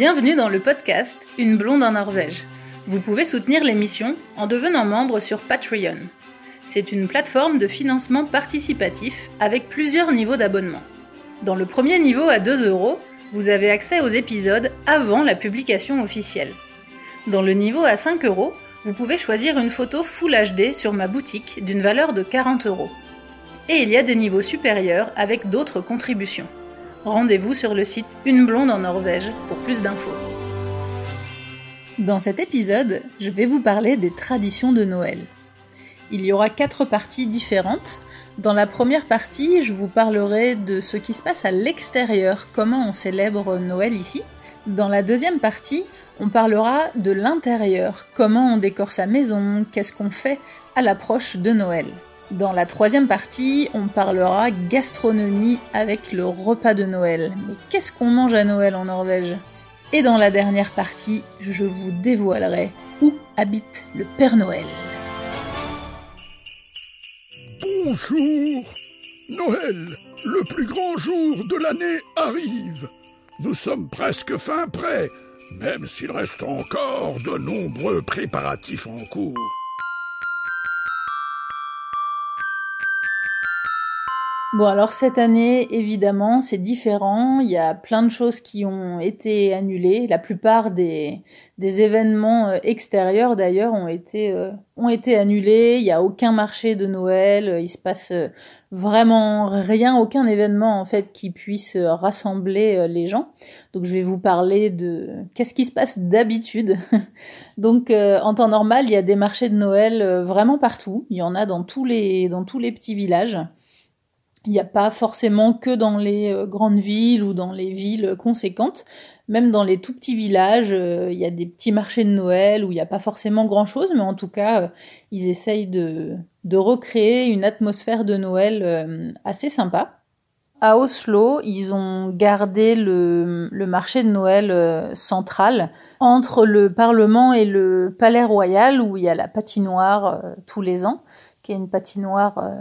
Bienvenue dans le podcast Une blonde en Norvège. Vous pouvez soutenir l'émission en devenant membre sur Patreon. C'est une plateforme de financement participatif avec plusieurs niveaux d'abonnement. Dans le premier niveau à 2 euros, vous avez accès aux épisodes avant la publication officielle. Dans le niveau à 5 euros, vous pouvez choisir une photo Full HD sur ma boutique d'une valeur de 40 euros. Et il y a des niveaux supérieurs avec d'autres contributions. Rendez-vous sur le site Une blonde en Norvège pour plus d'infos. Dans cet épisode, je vais vous parler des traditions de Noël. Il y aura quatre parties différentes. Dans la première partie, je vous parlerai de ce qui se passe à l'extérieur, comment on célèbre Noël ici. Dans la deuxième partie, on parlera de l'intérieur, comment on décore sa maison, qu'est-ce qu'on fait à l'approche de Noël. Dans la troisième partie, on parlera gastronomie avec le repas de Noël. Mais qu'est-ce qu'on mange à Noël en Norvège? Et dans la dernière partie, je vous dévoilerai où habite le Père Noël. Bonjour Noël, le plus grand jour de l'année arrive. Nous sommes presque fin prêts, même s'il reste encore de nombreux préparatifs en cours. Bon alors cette année évidemment c'est différent, il y a plein de choses qui ont été annulées, la plupart des, des événements euh, extérieurs d'ailleurs ont été euh, ont été annulés, il n'y a aucun marché de Noël, euh, il se passe vraiment rien, aucun événement en fait qui puisse rassembler les gens. Donc je vais vous parler de qu'est-ce qui se passe d'habitude. Donc en temps normal, il y a des marchés de Noël vraiment partout, il y en a dans tous les dans tous les petits villages. Il n'y a pas forcément que dans les euh, grandes villes ou dans les villes conséquentes. Même dans les tout petits villages, euh, il y a des petits marchés de Noël où il n'y a pas forcément grand-chose, mais en tout cas, euh, ils essayent de, recréer une atmosphère de Noël assez sympa. À Oslo, ils ont gardé le marché de Noël central entre le Parlement et le Palais Royal où il y a la patinoire tous les ans qui est une patinoire euh,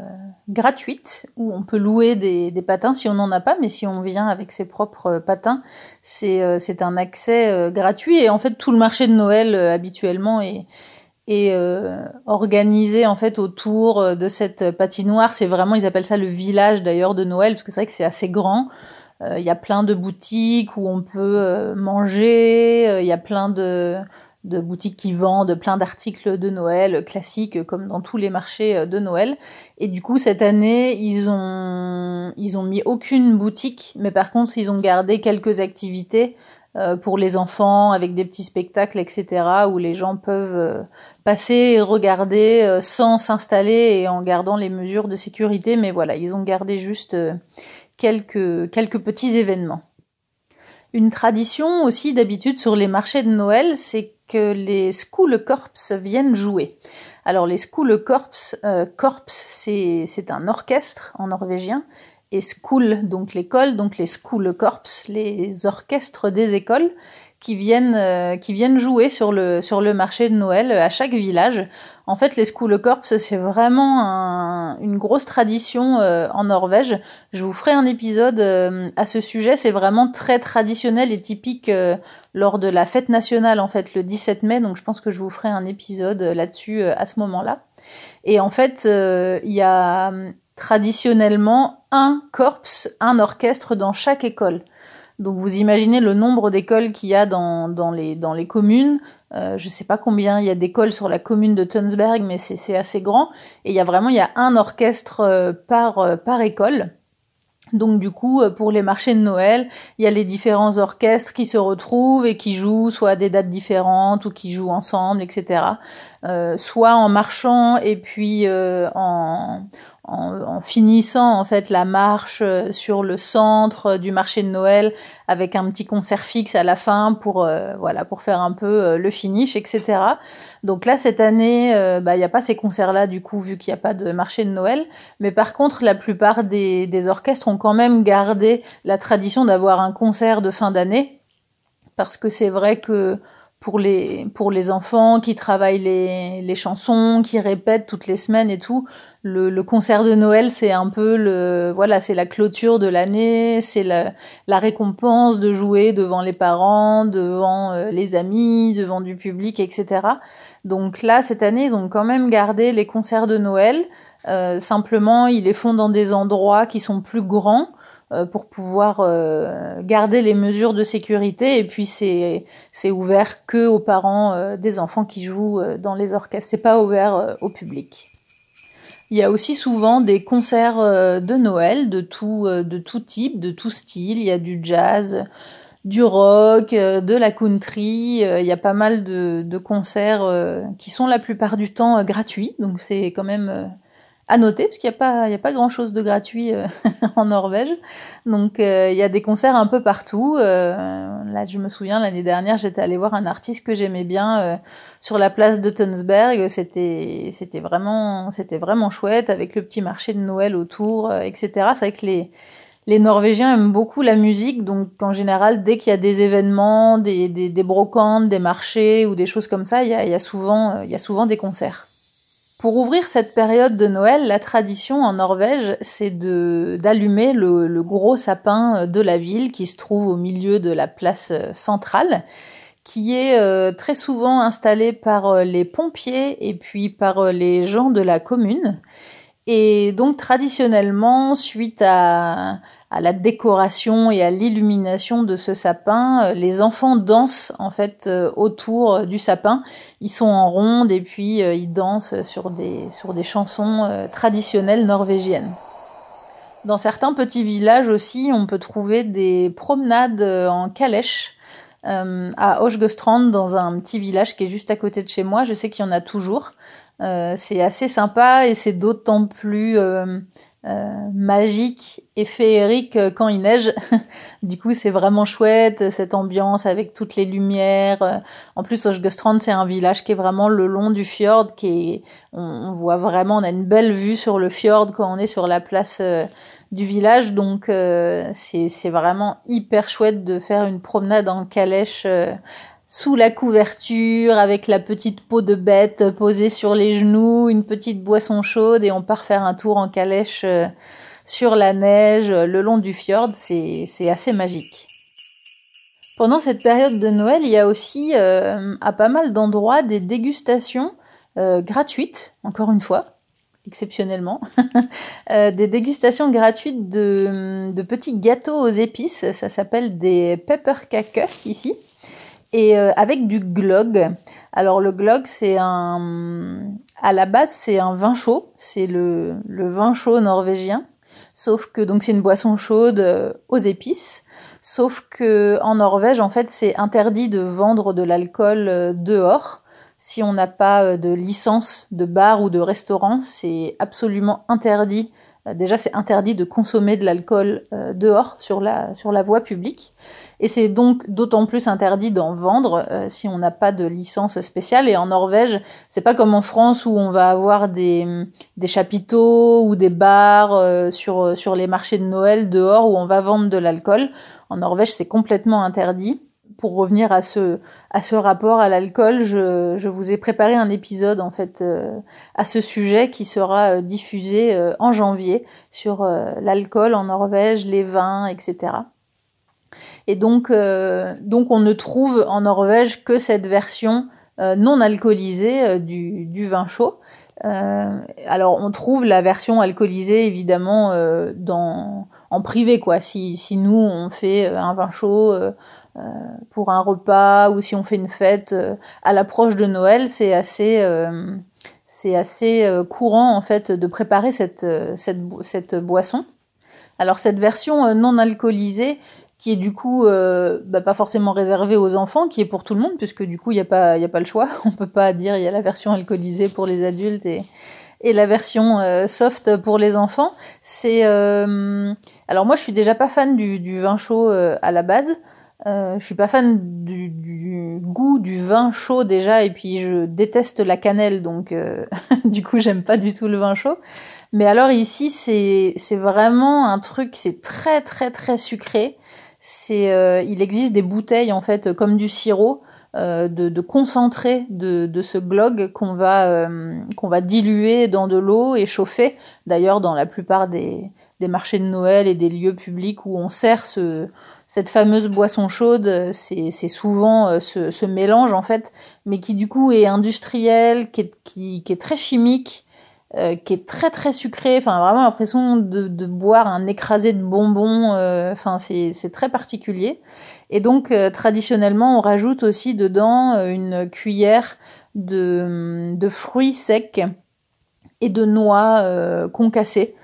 gratuite où on peut louer des, patins si on n'en a pas, mais si on vient avec ses propres euh, patins, c'est euh, c'est un accès gratuit et en fait tout le marché de Noël habituellement est est organisé en fait autour de cette patinoire. C'est vraiment ils appellent ça le village d'ailleurs de Noël parce que c'est vrai que c'est assez grand. Il y a plein de boutiques où on peut manger. Il y a plein de de boutiques qui vendent plein d'articles de Noël classiques comme dans tous les marchés euh, de Noël. Et du coup, cette année, ils ont, ils ont mis aucune boutique, mais par contre, ils ont gardé quelques activités euh, pour les enfants avec des petits spectacles, etc., où les gens peuvent euh, passer et regarder sans s'installer et en gardant les mesures de sécurité. Mais voilà, ils ont gardé juste quelques, quelques petits événements. Une tradition aussi d'habitude sur les marchés de Noël, c'est que les Skolekorps viennent jouer. Alors les Skolekorps, euh, Korps c'est un orchestre en norvégien et Skol donc l'école, donc les Skolekorps, les orchestres des écoles qui viennent euh, jouer sur le marché de Noël à chaque village. En fait, les Skolekorps c'est vraiment un, une grosse tradition euh, en Norvège. Je vous ferai un épisode euh, à ce sujet. C'est vraiment très traditionnel et typique lors de la fête nationale en fait le 17 mai. Donc je pense que je vous ferai un épisode là-dessus à ce moment-là. Et en fait, il y a traditionnellement un corps, un orchestre dans chaque école. Donc vous imaginez le nombre d'écoles qu'il y a dans, dans, les, dans les communes. Euh, je sais pas combien il y a d'écoles sur la commune de Tunsberg, mais c'est assez grand. Et il y a vraiment il y a un orchestre euh, par, euh, par école. Donc du coup, euh, pour les marchés de Noël, il y a les différents orchestres qui se retrouvent et qui jouent soit à des dates différentes ou qui jouent ensemble, etc. Euh, soit en marchant et puis euh, en, en, finissant en fait la marche euh, sur le centre du marché de Noël avec un petit concert fixe à la fin pour euh, voilà pour faire un peu euh, le finish etc. Donc là cette année bah il n'y a pas ces concerts là du coup vu qu'il n'y a pas de marché de Noël mais par contre la plupart des, des orchestres ont quand même gardé la tradition d'avoir un concert de fin d'année parce que c'est vrai que pour les pour les enfants qui travaillent les, les chansons, qui répètent toutes les semaines et tout. Le, le concert de Noël, c'est un peu le voilà, c'est la clôture de l'année, c'est la, la récompense de jouer devant les parents, devant euh, les amis, devant du public, etc. Donc là, cette année, ils ont quand même gardé les concerts de Noël. Euh, simplement, ils les font dans des endroits qui sont plus grands pour pouvoir euh, garder les mesures de sécurité. Et puis c'est c'est ouvert que aux parents euh, des enfants qui jouent dans les orchestres. C'est pas ouvert au public. Il y a aussi souvent des concerts de Noël de tout de tout type de tout style. Il y a du jazz du rock, de la country. Il y a pas mal de, de concerts qui sont la plupart du temps gratuits, donc c'est quand même à noter parce qu'il n'y a pas a pas grand chose de gratuit euh, en Norvège. Donc euh, il y a des concerts un peu partout. Euh, là je me souviens l'année dernière j'étais allée voir un artiste que j'aimais bien sur la place de Tønsberg c'était vraiment vraiment chouette avec le petit marché de Noël autour etc c'est vrai que les les Norvégiens aiment beaucoup la musique, donc en général, dès qu'il y a des événements, des, des, des, brocantes, des marchés ou des choses comme ça, il y a, il y a souvent, il y a souvent des concerts. Pour ouvrir cette période de Noël, la tradition en Norvège, c'est d'allumer le, gros sapin de la ville qui se trouve au milieu de la place centrale, qui est euh, très souvent installé par euh, les pompiers et puis par euh, les gens de la commune. Et donc traditionnellement, suite à, à la décoration et à l'illumination de ce sapin. Euh, les enfants dansent en fait euh, autour euh, du sapin. Ils sont en ronde et puis ils dansent sur des sur des chansons traditionnelles norvégiennes. Dans certains petits villages aussi, on peut trouver des promenades en calèche. à Osgestrand, dans un petit village qui est juste à côté de chez moi, je sais qu'il y en a toujours. c'est assez sympa et c'est d'autant plus magique et féerique euh, quand il neige. du coup, c'est vraiment chouette cette ambiance avec toutes les lumières. En plus, Osgestrand, c'est un village qui est vraiment le long du fjord, qui est, on, voit vraiment, on a une belle vue sur le fjord quand on est sur la place euh, du village. Donc, c'est vraiment hyper chouette de faire une promenade en calèche sous la couverture, avec la petite peau de bête posée sur les genoux, une petite boisson chaude et on part faire un tour en calèche euh, sur la neige le long du fjord, c'est assez magique. Pendant cette période de Noël, il y a aussi euh, à pas mal d'endroits des dégustations euh, gratuites, encore une fois, exceptionnellement, des dégustations gratuites de, de, petits gâteaux aux épices, ça s'appelle des pepperkake ici et euh, avec du glog. Alors le glog, c'est un, à la base, c'est un vin chaud, c'est le, le vin chaud norvégien. Sauf que donc c'est une boisson chaude euh, aux épices. Sauf que en Norvège, en fait, c'est interdit de vendre de l'alcool euh, dehors. Si on n'a pas de licence de bar ou de restaurant, c'est absolument interdit. Déjà, c'est interdit de consommer de l'alcool dehors sur la sur la voie publique. Et c'est donc d'autant plus interdit d'en vendre euh, si on n'a pas de licence spéciale. Et en Norvège, c'est pas comme en France où on va avoir des, des chapiteaux ou des bars euh, sur, sur les marchés de Noël dehors où on va vendre de l'alcool. En Norvège, c'est complètement interdit. Pour revenir à ce, à ce rapport à l'alcool, je, je vous ai préparé un épisode en fait euh, à ce sujet qui sera diffusé en janvier sur l'alcool en Norvège, les vins, etc. Et donc, euh, donc on ne trouve en Norvège que cette version euh, non alcoolisée euh, du, du, vin chaud. alors on trouve la version alcoolisée évidemment dans, en privé quoi. Si, si nous on fait un vin chaud pour un repas ou si on fait une fête à l'approche de Noël, c'est assez c'est assez courant en fait de préparer cette, cette, cette boisson. Alors cette version non alcoolisée, qui est du coup euh, bah, pas forcément réservé aux enfants, qui est pour tout le monde, puisque du coup il n'y a pas il a pas le choix. On peut pas dire il y a la version alcoolisée pour les adultes et et la version euh, soft pour les enfants. C'est euh, alors moi je suis déjà pas fan du, du vin chaud à la base. je suis pas fan du, du, goût du vin chaud déjà et puis je déteste la cannelle donc du coup j'aime pas du tout le vin chaud. Mais alors ici c'est vraiment un truc c'est très très très sucré c'est, euh, il existe des bouteilles en fait comme du sirop de, de, concentré de, de ce glog qu'on va, qu'on va diluer dans de l'eau et chauffer. D'ailleurs, dans la plupart des, des marchés de Noël et des lieux publics où on sert ce, cette fameuse boisson chaude, c'est souvent euh, ce, ce, mélange en fait, mais qui du coup est industriel, qui est, qui, qui est très chimique, euh, qui est très très sucré. Enfin, vraiment l'impression de, de, boire un écrasé de bonbons. Euh, enfin, c'est très particulier. Et donc traditionnellement, on rajoute aussi dedans une cuillère de, de fruits secs et de noix concassées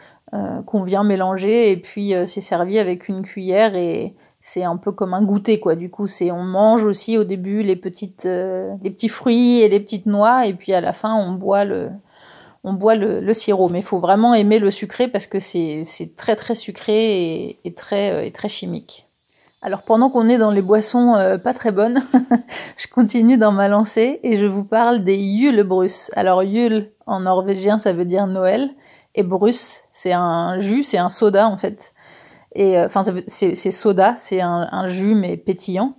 qu'on vient mélanger et puis c'est servi avec une cuillère et c'est un peu comme un goûter quoi. Du coup, c'est on mange aussi au début les petites euh, les petits fruits et les petites noix et puis à la fin on boit le on boit le, sirop. Mais il faut vraiment aimer le sucré parce que c'est très très sucré et, et très euh, et très chimique. Alors pendant qu'on est dans les boissons euh, pas très bonnes, je continue dans ma lancée et je vous parle des Julebrus. Alors Jul en norvégien ça veut dire Noël et Brus c'est un jus, c'est un soda en fait et euh, enfin, c'est soda, c'est un, jus mais pétillant.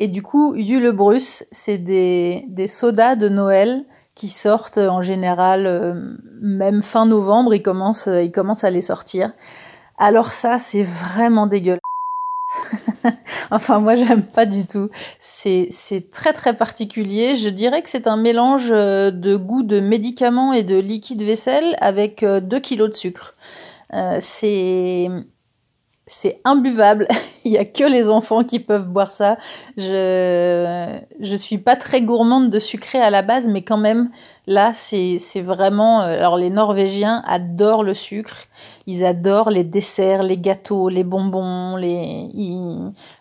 Et du coup, Julebrus, c'est des sodas de Noël qui sortent en général euh, même fin novembre, ils commencent, ils commencent à les sortir. Alors ça, c'est vraiment dégueulasse. enfin, moi, j'aime pas du tout. C'est, très très particulier. Je dirais que c'est un mélange de goût de médicaments et de liquide vaisselle avec 2 kilos de sucre. Euh, c'est c'est imbuvable. Il y a que les enfants qui peuvent boire ça. Je je suis pas très gourmande de sucré à la base, mais quand même là c'est c'est vraiment. Euh, alors les Norvégiens adorent le sucre. Ils adorent les desserts, les gâteaux, les bonbons. Les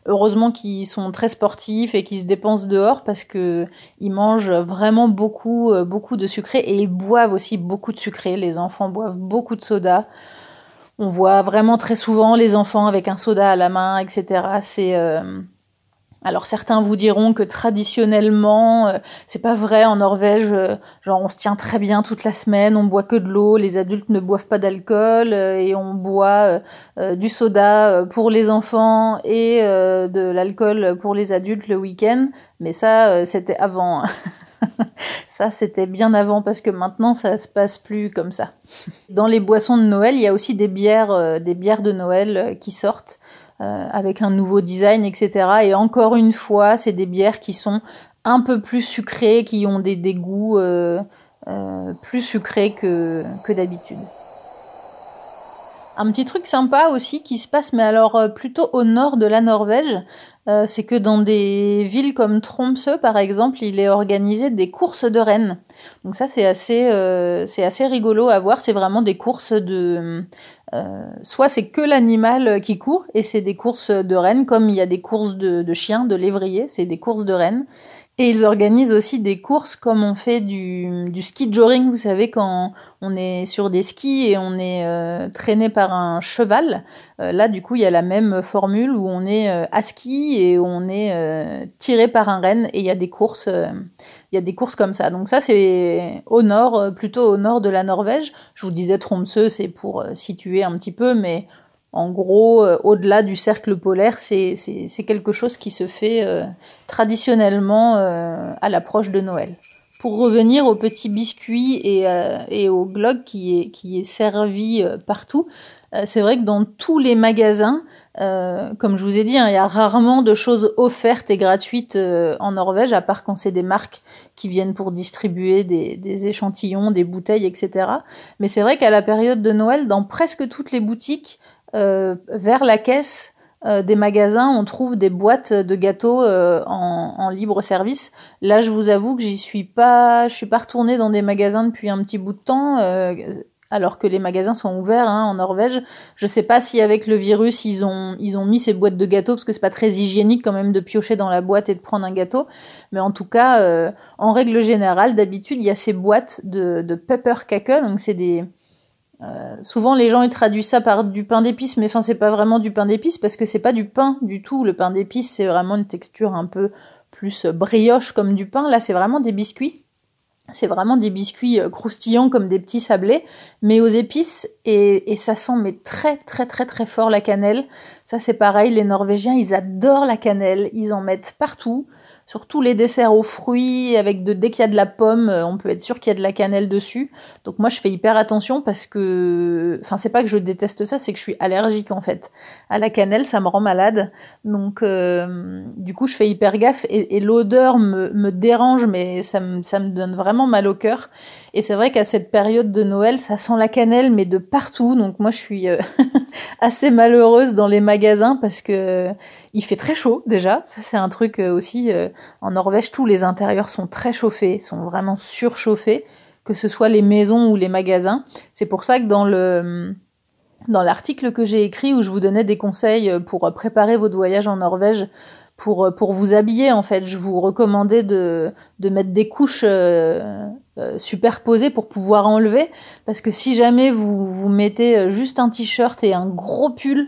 heureusement qu'ils sont très sportifs et qu'ils se dépensent dehors parce que ils mangent vraiment beaucoup euh, beaucoup de sucré et ils boivent aussi beaucoup de sucré. Les enfants boivent beaucoup de soda. On voit vraiment très souvent les enfants avec un soda à la main, etc. C'est euh, alors certains vous diront que traditionnellement, euh, c'est pas vrai en Norvège. Euh, genre on se tient très bien toute la semaine, on boit que de l'eau, les adultes ne boivent pas d'alcool et on boit du soda pour les enfants et de l'alcool pour les adultes le week-end. Mais ça, c'était avant. Ça, c'était bien avant parce que maintenant, ça se passe plus comme ça. Dans les boissons de Noël, il y a aussi des bières, euh, des bières de Noël euh, qui sortent euh, avec un nouveau design, etc. Et encore une fois, c'est des bières qui sont un peu plus sucrées, qui ont des, des goûts plus sucrés que, que d'habitude. Un petit truc sympa aussi qui se passe, mais alors plutôt au nord de la Norvège, euh, c'est que dans des villes comme Tromsø, par exemple, il est organisé des courses de rennes. Donc ça, c'est assez, euh, c'est assez rigolo à voir. C'est vraiment des courses de, euh, soit c'est que l'animal qui court et c'est des courses de rennes, comme il y a des courses de, de chiens, de lévriers, c'est des courses de rennes. Et ils organisent aussi des courses comme on fait du, du ski joring, vous savez, quand on est sur des skis et on est euh, traîné par un cheval. Euh, là, du coup, il y a la même formule où on est euh, à ski et on est tiré par un renne et il y a des courses, il y a des courses comme ça. Donc ça, c'est au nord, plutôt au nord de la Norvège. Je vous disais Tromsø, c'est pour situer un petit peu, mais en gros, euh, au-delà du cercle polaire, c'est quelque chose qui se fait euh, traditionnellement euh, à l'approche de Noël. Pour revenir au petit biscuit et, et au glog qui est, qui est servi partout, c'est vrai que dans tous les magasins, comme je vous ai dit, hein, il y a rarement de choses offertes et gratuites en Norvège, à part quand c'est des marques qui viennent pour distribuer des, des échantillons, des bouteilles, etc. Mais c'est vrai qu'à la période de Noël, dans presque toutes les boutiques, vers la caisse euh, des magasins, on trouve des boîtes de gâteaux euh, en, libre service. Là, je vous avoue que j'y suis pas, je suis pas retournée dans des magasins depuis un petit bout de temps, alors que les magasins sont ouverts hein, en Norvège. Je sais pas si avec le virus ils ont ils ont mis ces boîtes de gâteaux parce que c'est pas très hygiénique quand même de piocher dans la boîte et de prendre un gâteau. Mais en tout cas, en règle générale, d'habitude il y a ces boîtes de, de pepper cake, donc c'est des euh, souvent les gens ils traduisent ça par du pain d'épices, mais enfin c'est pas vraiment du pain d'épices parce que c'est pas du pain du tout. Le pain d'épices c'est vraiment une texture un peu plus brioche comme du pain. Là c'est vraiment des biscuits. C'est vraiment des biscuits euh, croustillants comme des petits sablés, mais aux épices et, et ça sent mais très très très très fort la cannelle. Ça c'est pareil, les Norvégiens ils adorent la cannelle, ils en mettent partout. Sur tous les desserts aux fruits, avec de dès qu'il y a de la pomme, euh, on peut être sûr qu'il y a de la cannelle dessus. Donc moi je fais hyper attention parce que, enfin c'est pas que je déteste ça, c'est que je suis allergique en fait à la cannelle, ça me rend malade. Donc euh, du coup je fais hyper gaffe et, l'odeur me, me dérange, mais ça me ça me donne vraiment mal au cœur. Et c'est vrai qu'à cette période de Noël, ça sent la cannelle, mais de partout. Donc moi, je suis euh, assez malheureuse dans les magasins parce que il fait très chaud déjà. Ça, c'est un truc euh, aussi. Euh, en Norvège, tous les intérieurs sont très chauffés, sont vraiment surchauffés, que ce soit les maisons ou les magasins. C'est pour ça que dans le dans l'article que j'ai écrit où je vous donnais des conseils pour préparer votre voyage en Norvège, pour pour vous habiller en fait, je vous recommandais de de mettre des couches euh, superposé pour pouvoir enlever parce que si jamais vous vous mettez euh, juste un t-shirt et un gros pull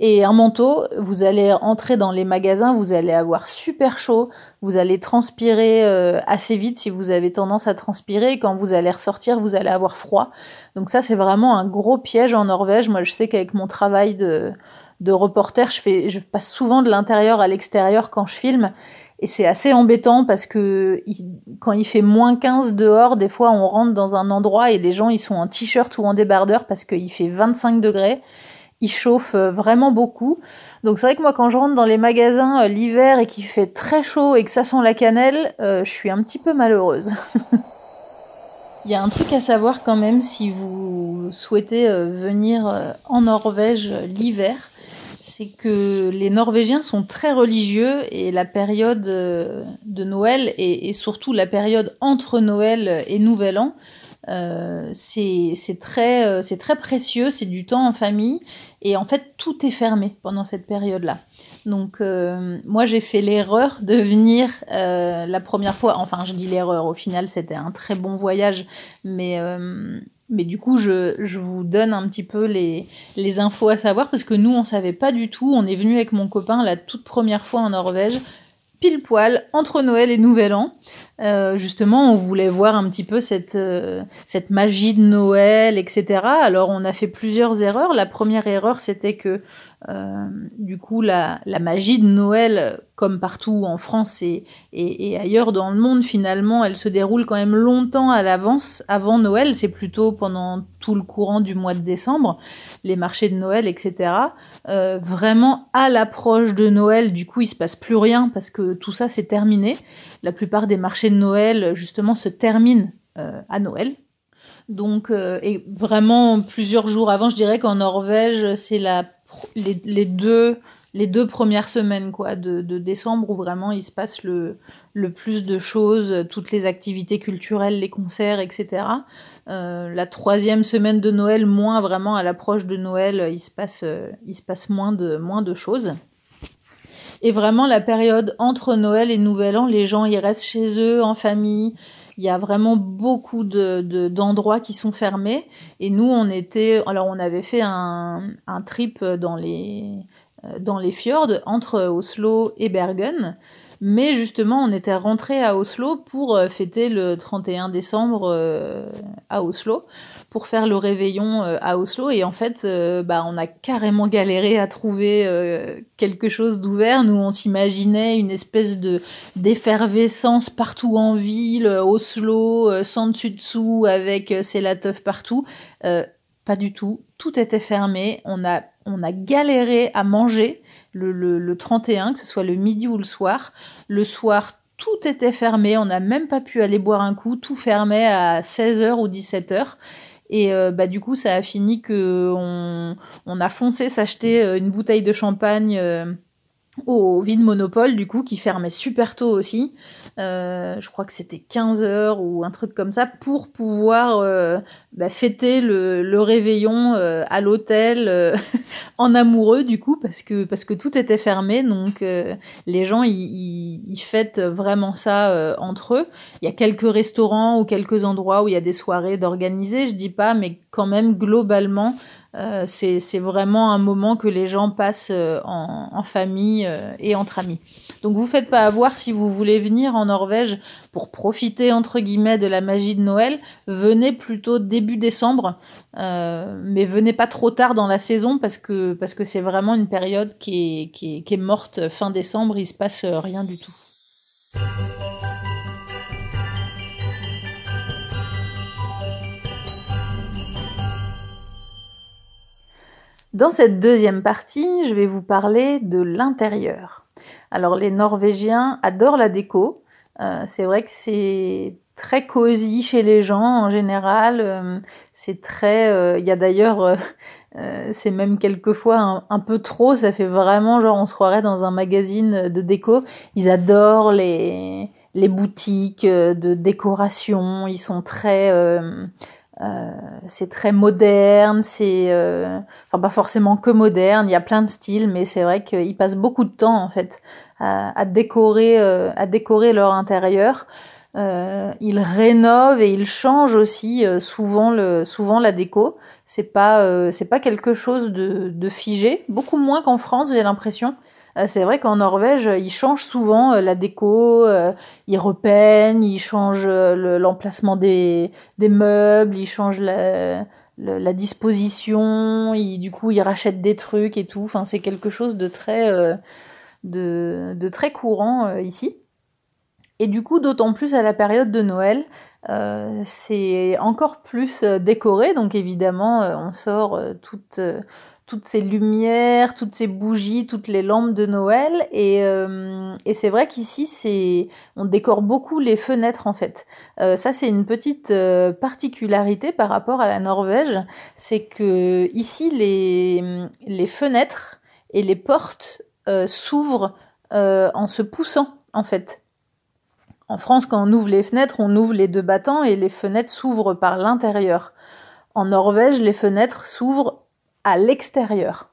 et un manteau, vous allez entrer dans les magasins, vous allez avoir super chaud, vous allez transpirer euh, assez vite si vous avez tendance à transpirer quand vous allez ressortir, vous allez avoir froid. Donc ça c'est vraiment un gros piège en Norvège. Moi je sais qu'avec mon travail de de reporter, je fais je passe souvent de l'intérieur à l'extérieur quand je filme et c'est assez embêtant parce que quand il fait moins 15 dehors, des fois on rentre dans un endroit et les gens ils sont en t-shirt ou en débardeur parce qu'il fait 25 degrés. Il chauffe euh, vraiment beaucoup. Donc c'est vrai que moi quand je rentre dans les magasins euh, l'hiver et qu'il fait très chaud et que ça sent la cannelle, euh, je suis un petit peu malheureuse. Il y a un truc à savoir quand même si vous souhaitez venir en Norvège l'hiver c'est que les Norvégiens sont très religieux et la période euh, de Noël et, surtout la période entre Noël et Nouvel An, euh, c'est très, euh, très précieux, c'est du temps en famille et en fait tout est fermé pendant cette période-là. Donc moi j'ai fait l'erreur de venir la première fois, enfin je dis l'erreur, au final c'était un très bon voyage, mais mais du coup, je, je, vous donne un petit peu les, les infos à savoir parce que nous, on savait pas du tout. On est venu avec mon copain la toute première fois en Norvège, pile poil entre Noël et Nouvel An. Euh, justement, on voulait voir un petit peu cette euh, cette magie de Noël, etc. Alors, on a fait plusieurs erreurs. La première erreur, c'était que euh, du coup, la, la, magie de Noël, comme partout en France et, et, et, ailleurs dans le monde, finalement, elle se déroule quand même longtemps à l'avance, avant Noël. C'est plutôt pendant tout le courant du mois de décembre, les marchés de Noël, etc. Euh, vraiment, à l'approche de Noël, du coup, il se passe plus rien parce que tout ça, c'est terminé. La plupart des marchés de Noël, justement, se terminent euh, à Noël. Donc, euh, et vraiment plusieurs jours avant, je dirais qu'en Norvège, c'est la les, deux les deux premières semaines quoi de, décembre où vraiment il se passe le, le plus de choses, toutes les activités culturelles, les concerts, etc. Euh, la troisième semaine de Noël, moins vraiment à l'approche de Noël, il se passe, il se passe moins de moins de choses. Et vraiment la période entre Noël et Nouvel An, les gens ils restent chez eux en famille, il y a vraiment beaucoup de, d'endroits qui sont fermés. Et nous, on était, alors on avait fait un, un trip dans les, dans les fjords entre Oslo et Bergen. Mais justement, on était rentré à Oslo pour euh, fêter le 31 décembre euh, à Oslo, pour faire le réveillon euh, à Oslo. Et en fait, bah, on a carrément galéré à trouver quelque chose d'ouvert. Nous, on s'imaginait une espèce de d'effervescence partout en ville, Oslo, sans dessus avec c'est la partout. pas du tout. Tout était fermé. On a on a galéré à manger le, le, 31, que ce soit le midi ou le soir. Le soir, tout était fermé, on n'a même pas pu aller boire un coup, tout fermait à 16h ou 17h. Et euh, bah du coup, ça a fini que on, on a foncé s'acheter euh, une bouteille de champagne euh, au vide monopole du coup qui fermait super tôt aussi. Euh, je crois que c'était 15 heures ou un truc comme ça pour pouvoir euh, bah, fêter le, réveillon euh, à l'hôtel en amoureux du coup parce que parce que tout était fermé donc les gens ils fêtent vraiment ça entre eux. Il y a quelques restaurants ou quelques endroits où il y a des soirées d'organiser, je dis pas mais quand même globalement euh, c'est vraiment un moment que les gens passent euh, en, famille euh, et entre amis. Donc vous faites pas avoir si vous voulez venir en Norvège pour profiter entre guillemets de la magie de Noël, venez plutôt début décembre, mais venez pas trop tard dans la saison parce que parce que c'est vraiment une période qui est, qui est, qui est morte fin décembre, il se passe rien du tout. Dans cette deuxième partie, je vais vous parler de l'intérieur. Alors les Norvégiens adorent la déco. Euh, c'est vrai que c'est très cosy chez les gens en général. Euh, c'est très. Euh, il y a d'ailleurs, c'est même quelquefois un, peu trop. Ça fait vraiment genre on se croirait dans un magazine de déco. Ils adorent les les boutiques de décoration. Ils sont très euh, c'est très moderne, c'est euh, enfin pas forcément que moderne, il y a plein de styles, mais c'est vrai qu'ils passent beaucoup de temps en fait à, décorer, euh, à décorer leur intérieur. ils rénovent et ils changent aussi souvent le, souvent la déco. C'est pas, c'est pas quelque chose de, de figé, beaucoup moins qu'en France, j'ai l'impression. Euh, c'est vrai qu'en Norvège, ils changent souvent euh, la déco, euh, ils repeignent, ils changent l'emplacement des, meubles, ils changent la, disposition, du coup ils rachètent des trucs et tout. Enfin, c'est quelque chose de très, de, très courant ici. Et du coup, d'autant plus à la période de Noël, euh, c'est encore plus décoré. Donc évidemment, on sort toute toutes ces lumières, toutes ces bougies, toutes les lampes de Noël. Et, euh, et c'est vrai qu'ici, on décore beaucoup les fenêtres en fait. Euh, ça, c'est une petite euh, particularité par rapport à la Norvège, c'est que ici les les fenêtres et les portes s'ouvrent en se poussant en fait. En France, quand on ouvre les fenêtres, on ouvre les deux battants et les fenêtres s'ouvrent par l'intérieur. En Norvège, les fenêtres s'ouvrent à l'extérieur.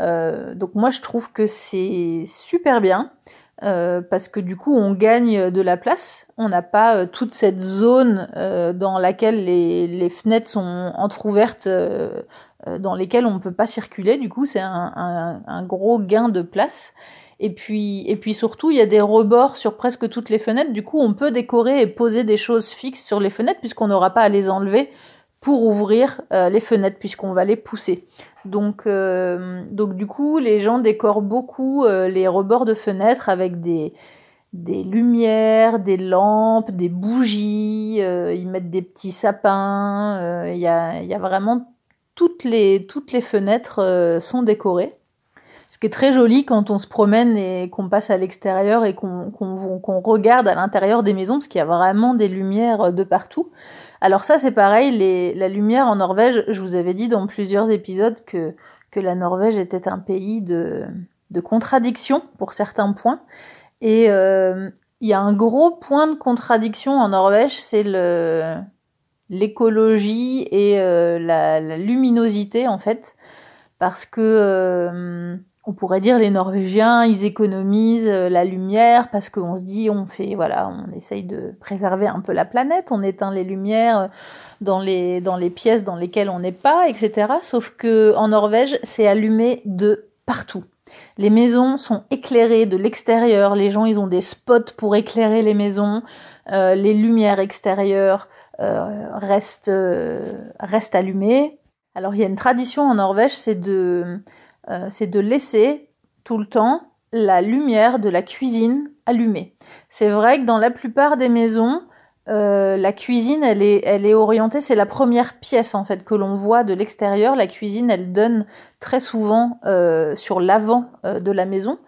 Euh, donc moi je trouve que c'est super bien euh, parce que du coup on gagne de la place. On n'a pas euh, toute cette zone dans laquelle les, fenêtres sont entrouvertes, dans lesquelles on ne peut pas circuler. Du coup c'est un, gros gain de place. Et puis, et puis surtout, il y a des rebords sur presque toutes les fenêtres. Du coup, on peut décorer et poser des choses fixes sur les fenêtres puisqu'on n'aura pas à les enlever pour ouvrir euh, les fenêtres puisqu'on va les pousser. Donc, euh, donc du coup, les gens décorent beaucoup euh, les rebords de fenêtres avec des, des lumières, des lampes, des bougies, ils mettent des petits sapins, il y a, y, a, vraiment toutes les, toutes les fenêtres sont décorées. Ce qui est très joli quand on se promène et qu'on passe à l'extérieur et qu'on regarde à l'intérieur des maisons, parce qu'il y a vraiment des lumières de partout. Alors ça c'est pareil, la lumière en Norvège, je vous avais dit dans plusieurs épisodes que, la Norvège était un pays de, de contradiction pour certains points. Et euh, il y a un gros point de contradiction en Norvège, c'est l'écologie et euh, la, luminosité en fait, parce que euh, on pourrait dire les Norvégiens, ils économisent euh, la lumière parce qu'on se dit on fait voilà, on essaye de préserver un peu la planète, on éteint les lumières euh, dans les dans les pièces dans lesquelles on n'est pas, etc. Sauf que en Norvège, c'est allumé de partout. Les maisons sont éclairées de l'extérieur, les gens ils ont des spots pour éclairer les maisons, euh, les lumières extérieures restent restent allumées. Alors il y a une tradition en Norvège, c'est de euh, c'est de laisser tout le temps la lumière de la cuisine allumée. C'est vrai que dans la plupart des maisons, euh, la cuisine, elle est, elle est orientée, c'est la première pièce en fait que l'on voit de l'extérieur. La cuisine, elle donne très souvent euh, sur l'avant de la maison.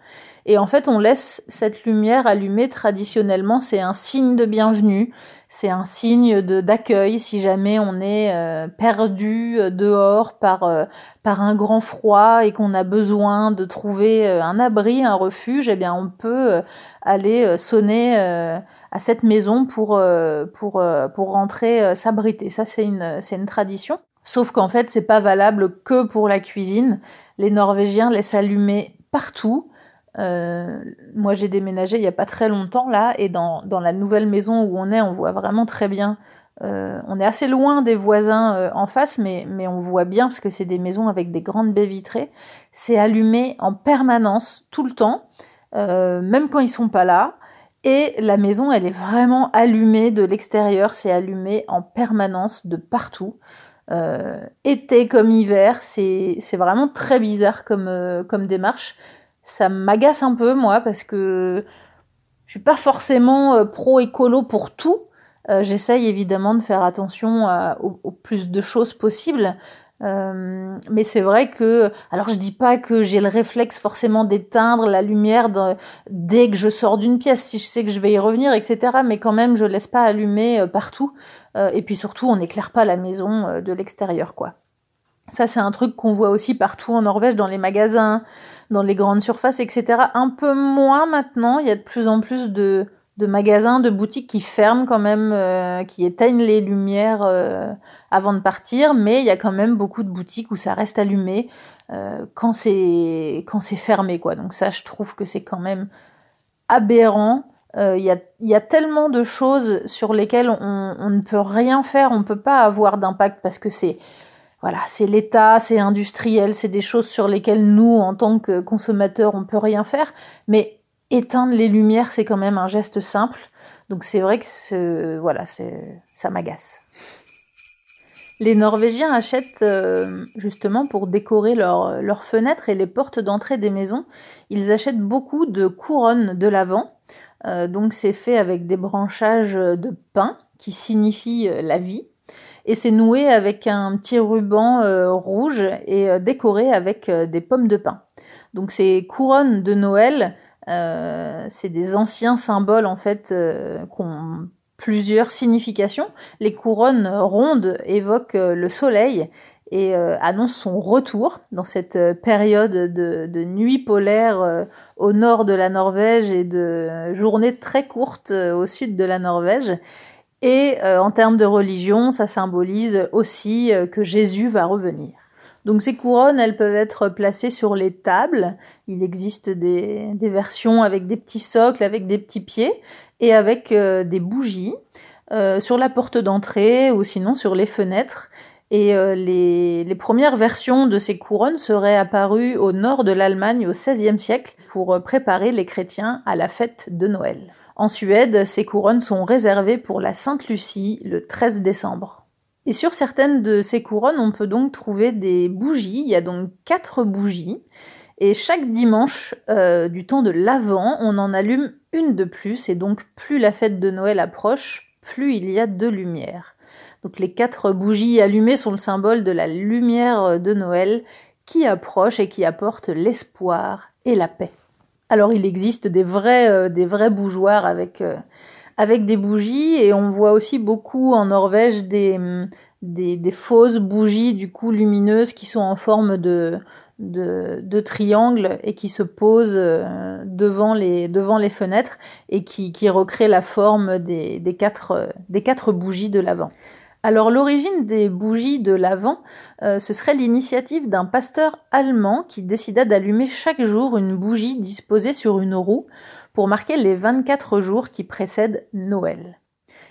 Et en fait, on laisse cette lumière allumée traditionnellement. C'est un signe de bienvenue c'est un signe d'accueil si jamais on est euh, perdu euh, dehors par euh, par un grand froid et qu'on a besoin de trouver un abri, un refuge, eh bien on peut aller sonner à cette maison pour pour pour rentrer s'abriter. Ça c'est une c'est une tradition. Sauf qu'en fait, c'est pas valable que pour la cuisine. Les Norvégiens laissent allumer partout euh, moi, j'ai déménagé il y a pas très longtemps là, et dans, dans la nouvelle maison où on est, on voit vraiment très bien. Euh, on est assez loin des voisins euh, en face, mais, mais on voit bien parce que c'est des maisons avec des grandes baies vitrées. C'est allumé en permanence, tout le temps, même quand ils sont pas là. Et la maison, elle est vraiment allumée de l'extérieur. C'est allumé en permanence de partout. été comme hiver, c'est vraiment très bizarre comme, comme démarche ça m'agace un peu moi parce que je suis pas forcément pro écolo pour tout. J'essaye évidemment de faire attention au, plus de choses possibles. Euh, mais c'est vrai que, alors je dis pas que j'ai le réflexe forcément d'éteindre la lumière dès que je sors d'une pièce, si je sais que je vais y revenir, etc. Mais quand même, je laisse pas allumer euh, partout. Euh, et puis surtout, on n'éclaire pas la maison de l'extérieur, quoi. Ça, c'est un truc qu'on voit aussi partout en Norvège, dans les magasins, dans les grandes surfaces, etc. Un peu moins maintenant. Il y a de plus en plus de magasins, de boutiques qui ferment quand même, euh, qui éteignent les lumières euh, avant de partir, mais il y a quand même beaucoup de boutiques où ça reste allumé euh, quand c'est fermé quoi. Donc ça, je trouve que c'est quand même aberrant. Il y a, tellement de choses sur lesquelles on ne peut rien faire, on ne peut pas avoir d'impact parce que c'est voilà, c'est l'État, c'est industriel, c'est des choses sur lesquelles nous, en tant que consommateurs, on peut rien faire. Mais éteindre les lumières, c'est quand même un geste simple. Donc c'est vrai que voilà, ça m'agace. Les Norvégiens achètent euh, justement pour décorer leurs fenêtres et les portes d'entrée des maisons, ils achètent beaucoup de couronnes de l'avant. Euh, donc c'est fait avec des branchages de pin qui signifient euh, la vie. Et c'est noué avec un petit ruban rouge et décoré avec des pommes de pin. Donc ces couronnes de Noël, euh, c'est des anciens symboles en fait euh, qui ont plusieurs significations. Les couronnes rondes évoquent euh, le soleil et annoncent son retour dans cette période de, nuit polaire au nord de la Norvège et de journées très courtes au sud de la Norvège. Et en termes de religion, ça symbolise aussi que Jésus va revenir. Donc ces couronnes, elles peuvent être placées sur les tables. Il existe des, versions avec des petits socles, avec des petits pieds et avec euh, des bougies euh, sur la porte d'entrée ou sinon sur les fenêtres. Et euh, les, les, premières versions de ces couronnes seraient apparues au nord de l'Allemagne au XVIe siècle pour préparer les chrétiens à la fête de Noël. En Suède, ces couronnes sont réservées pour la Sainte Lucie le 13 décembre. Et sur certaines de ces couronnes, on peut donc trouver des bougies. Il y a donc quatre bougies. Et chaque dimanche euh, du temps de l'Avent, on en allume une de plus. Et donc, plus la fête de Noël approche, plus il y a de lumière. Donc, les quatre bougies allumées sont le symbole de la lumière de Noël qui approche et qui apporte l'espoir et la paix. Alors, il existe des vrais, euh, des vrais bougeoirs avec euh, avec des bougies et on voit aussi beaucoup en Norvège des, des, fausses bougies du coup lumineuses qui sont en forme de, de, de triangle et qui se posent euh, devant les, devant les fenêtres et qui, qui recréent la forme des, des, quatre, des quatre bougies de l'avant. Alors l'origine des bougies de l'Avent, euh, ce serait l'initiative d'un pasteur allemand qui décida d'allumer chaque jour une bougie disposée sur une roue pour marquer les 24 jours qui précèdent Noël.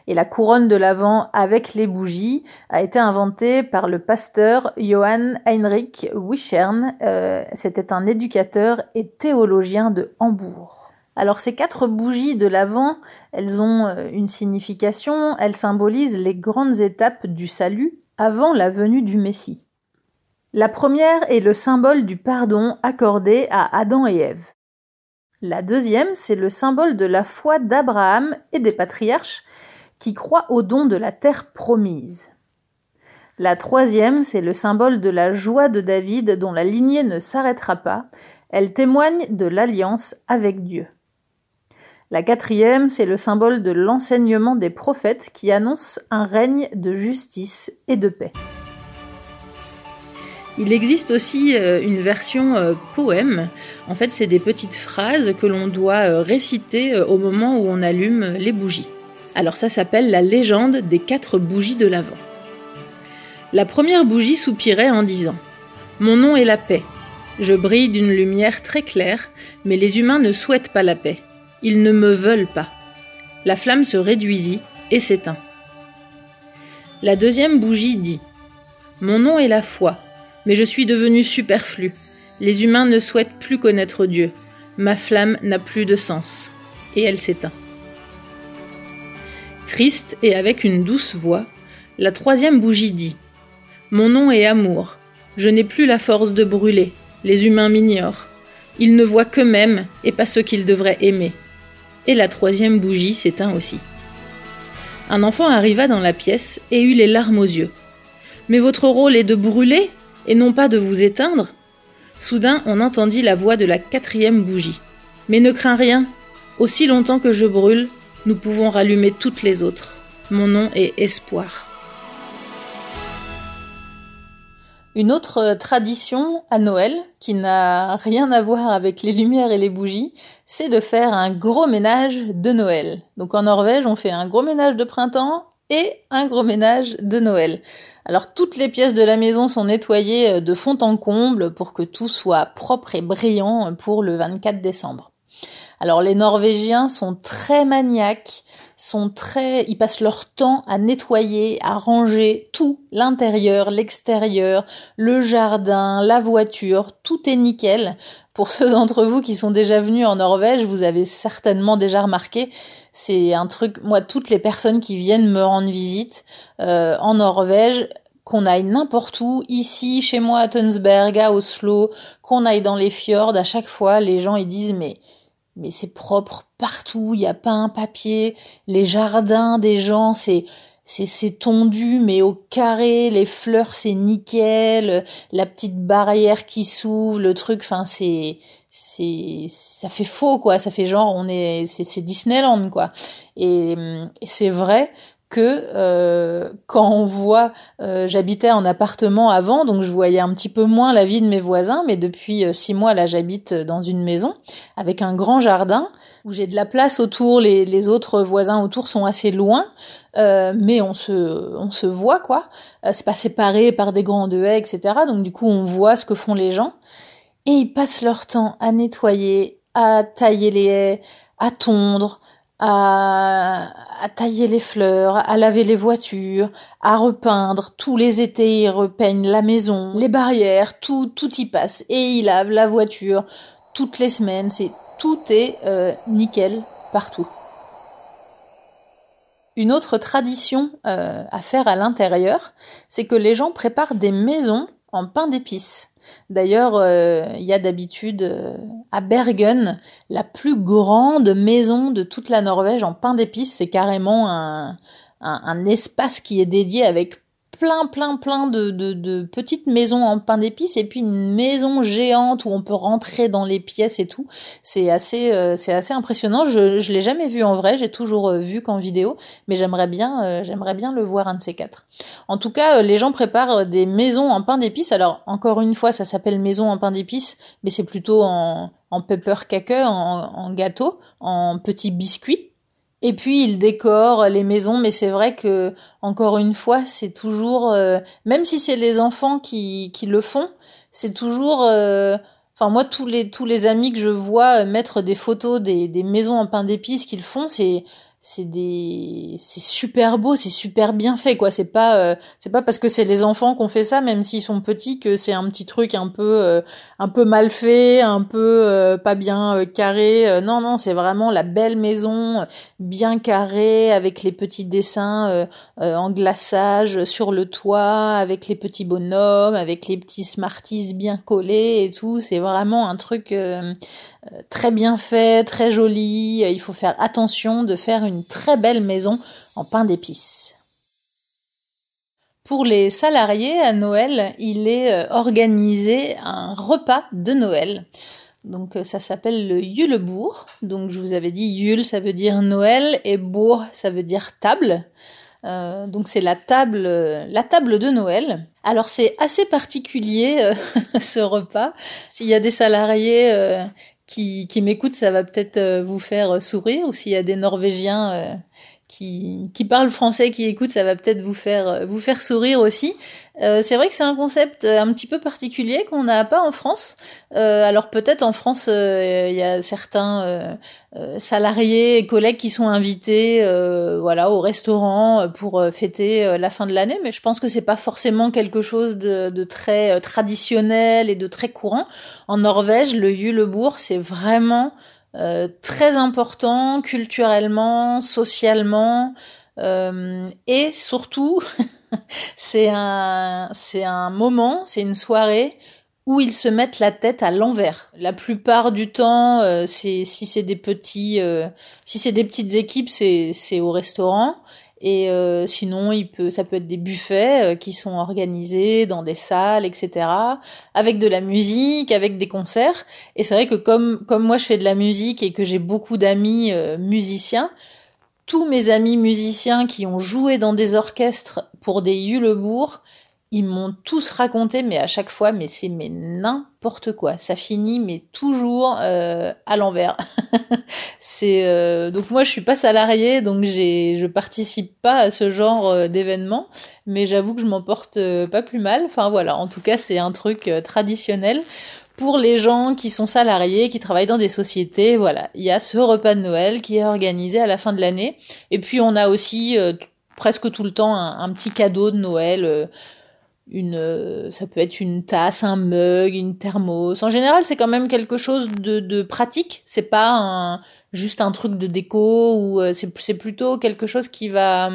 Et la couronne de l'Avent avec les bougies a été inventée par le pasteur Johann Heinrich Wischern. Euh, c'était un éducateur et théologien de Hambourg. Alors ces quatre bougies de l'Avent, elles ont euh, une signification, elles symbolisent les grandes étapes du salut avant la venue du Messie. La première est le symbole du pardon accordé à Adam et Ève. La deuxième, c'est le symbole de la foi d'Abraham et des patriarches qui croient au don de la terre promise. La troisième, c'est le symbole de la joie de David dont la lignée ne s'arrêtera pas. Elle témoigne de l'alliance avec Dieu. La quatrième, c'est le symbole de l'enseignement des prophètes qui annonce un règne de justice et de paix. Il existe aussi euh, une version euh, poème. En fait, c'est des petites phrases que l'on doit euh, réciter au moment où on allume les bougies. Alors ça s'appelle la légende des quatre bougies de l'Avent. La première bougie soupirait en disant ⁇ Mon nom est la paix. Je brille d'une lumière très claire, mais les humains ne souhaitent pas la paix. Ils ne me veulent pas. La flamme se réduisit et s'éteint. La deuxième bougie dit ⁇ Mon nom est la foi mais je suis devenu superflu. Les humains ne souhaitent plus connaître Dieu. Ma flamme n'a plus de sens. Et elle s'éteint. Triste et avec une douce voix, la troisième bougie dit Mon nom est amour. Je n'ai plus la force de brûler. Les humains m'ignorent. Ils ne voient qu'eux-mêmes et pas ceux qu'ils devraient aimer. Et la troisième bougie s'éteint aussi. Un enfant arriva dans la pièce et eut les larmes aux yeux. Mais votre rôle est de brûler et non pas de vous éteindre. Soudain, on entendit la voix de la quatrième bougie. Mais ne crains rien. Aussi longtemps que je brûle, nous pouvons rallumer toutes les autres. Mon nom est Espoir. Une autre tradition à Noël, qui n'a rien à voir avec les lumières et les bougies, c'est de faire un gros ménage de Noël. Donc en Norvège, on fait un gros ménage de printemps et un gros ménage de Noël. Alors toutes les pièces de la maison sont nettoyées euh, de fond en comble pour que tout soit propre et brillant pour le 24 décembre. Alors les Norvégiens sont très maniaques, sont très, ils passent leur temps à nettoyer, à ranger tout, l'intérieur, l'extérieur, le jardin, la voiture, tout est nickel. Pour ceux d'entre vous qui sont déjà venus en Norvège, vous avez certainement déjà remarqué, c'est un truc, moi, toutes les personnes qui viennent me rendre visite euh, en Norvège, qu'on aille n'importe où, ici, chez moi à Tunsberg, à Oslo, qu'on aille dans les fjords, à chaque fois, les gens ils disent mais mais c'est propre partout, il n'y a pas un papier, les jardins des gens, c'est c'est tondu mais au carré, les fleurs c'est nickel, la petite barrière qui s'ouvre, le truc, enfin c'est c'est ça fait faux quoi, ça fait genre on est c'est Disneyland quoi. Et, et c'est vrai que euh, quand on voit, euh, j'habitais en appartement avant, donc je voyais un petit peu moins la vie de mes voisins, mais depuis euh, six mois là j'habite dans une maison avec un grand jardin où j'ai de la place autour, les, autres voisins autour sont assez loin, mais on se on se voit quoi. c'est pas séparé par des grandes haies, etc. Donc du coup on voit ce que font les gens et ils passent leur temps à nettoyer, à tailler les haies, à tondre, à, tailler les fleurs, à laver les voitures, à repeindre. Tous les étés, ils repeignent la maison, les barrières, tout, tout y passe. Et ils lavent la voiture toutes les semaines. C'est tout est euh, nickel partout. Une autre tradition euh, à faire à l'intérieur, c'est que les gens préparent des maisons en pain d'épices. D'ailleurs, euh, il y a d'habitude euh, à Bergen la plus grande maison de toute la Norvège en pain d'épices. C'est carrément un, un, espace qui est dédié avec plein, plein, plein de, de, petites maisons en pain d'épices et puis une maison géante où on peut rentrer dans les pièces et tout. C'est assez, euh, c'est assez impressionnant. Je, je l'ai jamais vu en vrai. J'ai toujours euh, vu qu'en vidéo, mais j'aimerais bien, euh, j'aimerais bien le voir un de ces quatre. En tout cas, les gens préparent des maisons en pain d'épices. Alors encore une fois, ça s'appelle maison en pain d'épices, mais c'est plutôt en en pepper cake, en, en gâteau, en petits biscuits. Et puis il décore les maisons, mais c'est vrai que encore une fois, c'est toujours, euh, même si c'est les enfants qui, qui le font, c'est toujours, euh, enfin moi tous les tous les amis que je vois mettre des photos des, des maisons en pain d'épices qu'ils font, c'est c'est des c'est super beau c'est super bien fait quoi. C'est pas euh, c'est pas parce que c'est les enfants qu'on fait ça même s'ils sont petits que c'est un petit truc un peu euh, un peu mal fait un peu euh, pas bien carré. Non non c'est vraiment la belle maison bien carrée avec les petits dessins en glaçage sur le toit avec les petits bonhommes avec les petits smarties bien collés et tout. C'est vraiment un truc très bien fait, très joli. Il faut faire attention de faire une très belle maison en pain d'épices. Pour les salariés à Noël, il est euh, organisé un repas de Noël. Donc euh, ça s'appelle le Yulebourg. Donc je vous avais dit Yule ça veut dire Noël et Bourg ça veut dire table. Euh, donc c'est la table, la table de Noël. Alors c'est assez particulier ce repas. S'il y a des salariés qui, qui ça va peut-être euh, vous faire euh, sourire, ou s'il y a des Norvégiens euh, qui, qui parlent français, qui écoutent, ça va peut-être vous faire vous faire sourire aussi. Euh, c'est vrai que c'est un concept un petit peu particulier qu'on n'a pas en France. Euh, alors peut-être en France, il y a certains salariés et collègues qui sont invités, voilà, au restaurant pour fêter la fin de l'année, mais je pense que c'est pas forcément quelque chose de, de très traditionnel et de très courant. En Norvège, le Julebourg, c'est vraiment euh, très important culturellement, socialement, euh, et surtout, c'est un, c'est un moment, c'est une soirée où ils se mettent la tête à l'envers. La plupart du temps, euh, c'est si c'est des petits, euh, si c'est des petites équipes, c'est c'est au restaurant. Et euh, sinon, il peut, ça peut être des buffets qui sont organisés dans des salles, etc., avec de la musique, avec des concerts. Et c'est vrai que comme comme moi je fais de la musique et que j'ai beaucoup d'amis musiciens, tous mes amis musiciens qui ont joué dans des orchestres pour des Yulebourg, ils m'ont tous raconté, mais à chaque fois, mais c'est mais n'importe quoi. Ça finit, mais toujours euh, à l'envers. c'est euh, donc moi, je suis pas salariée, donc j'ai, je participe pas à ce genre euh, d'événement, mais j'avoue que je m'en porte pas plus mal. Enfin voilà, en tout cas, c'est un truc traditionnel pour les gens qui sont salariés, qui travaillent dans des sociétés, voilà, il y a ce repas de Noël qui est organisé à la fin de l'année. Et puis on a aussi presque tout le temps un, un, petit cadeau de Noël une euh, ça peut être une tasse, un mug, une thermos. En général, c'est quand même quelque chose de, de pratique. C'est pas un, juste un truc de déco ou euh, c'est c'est plutôt quelque chose qui va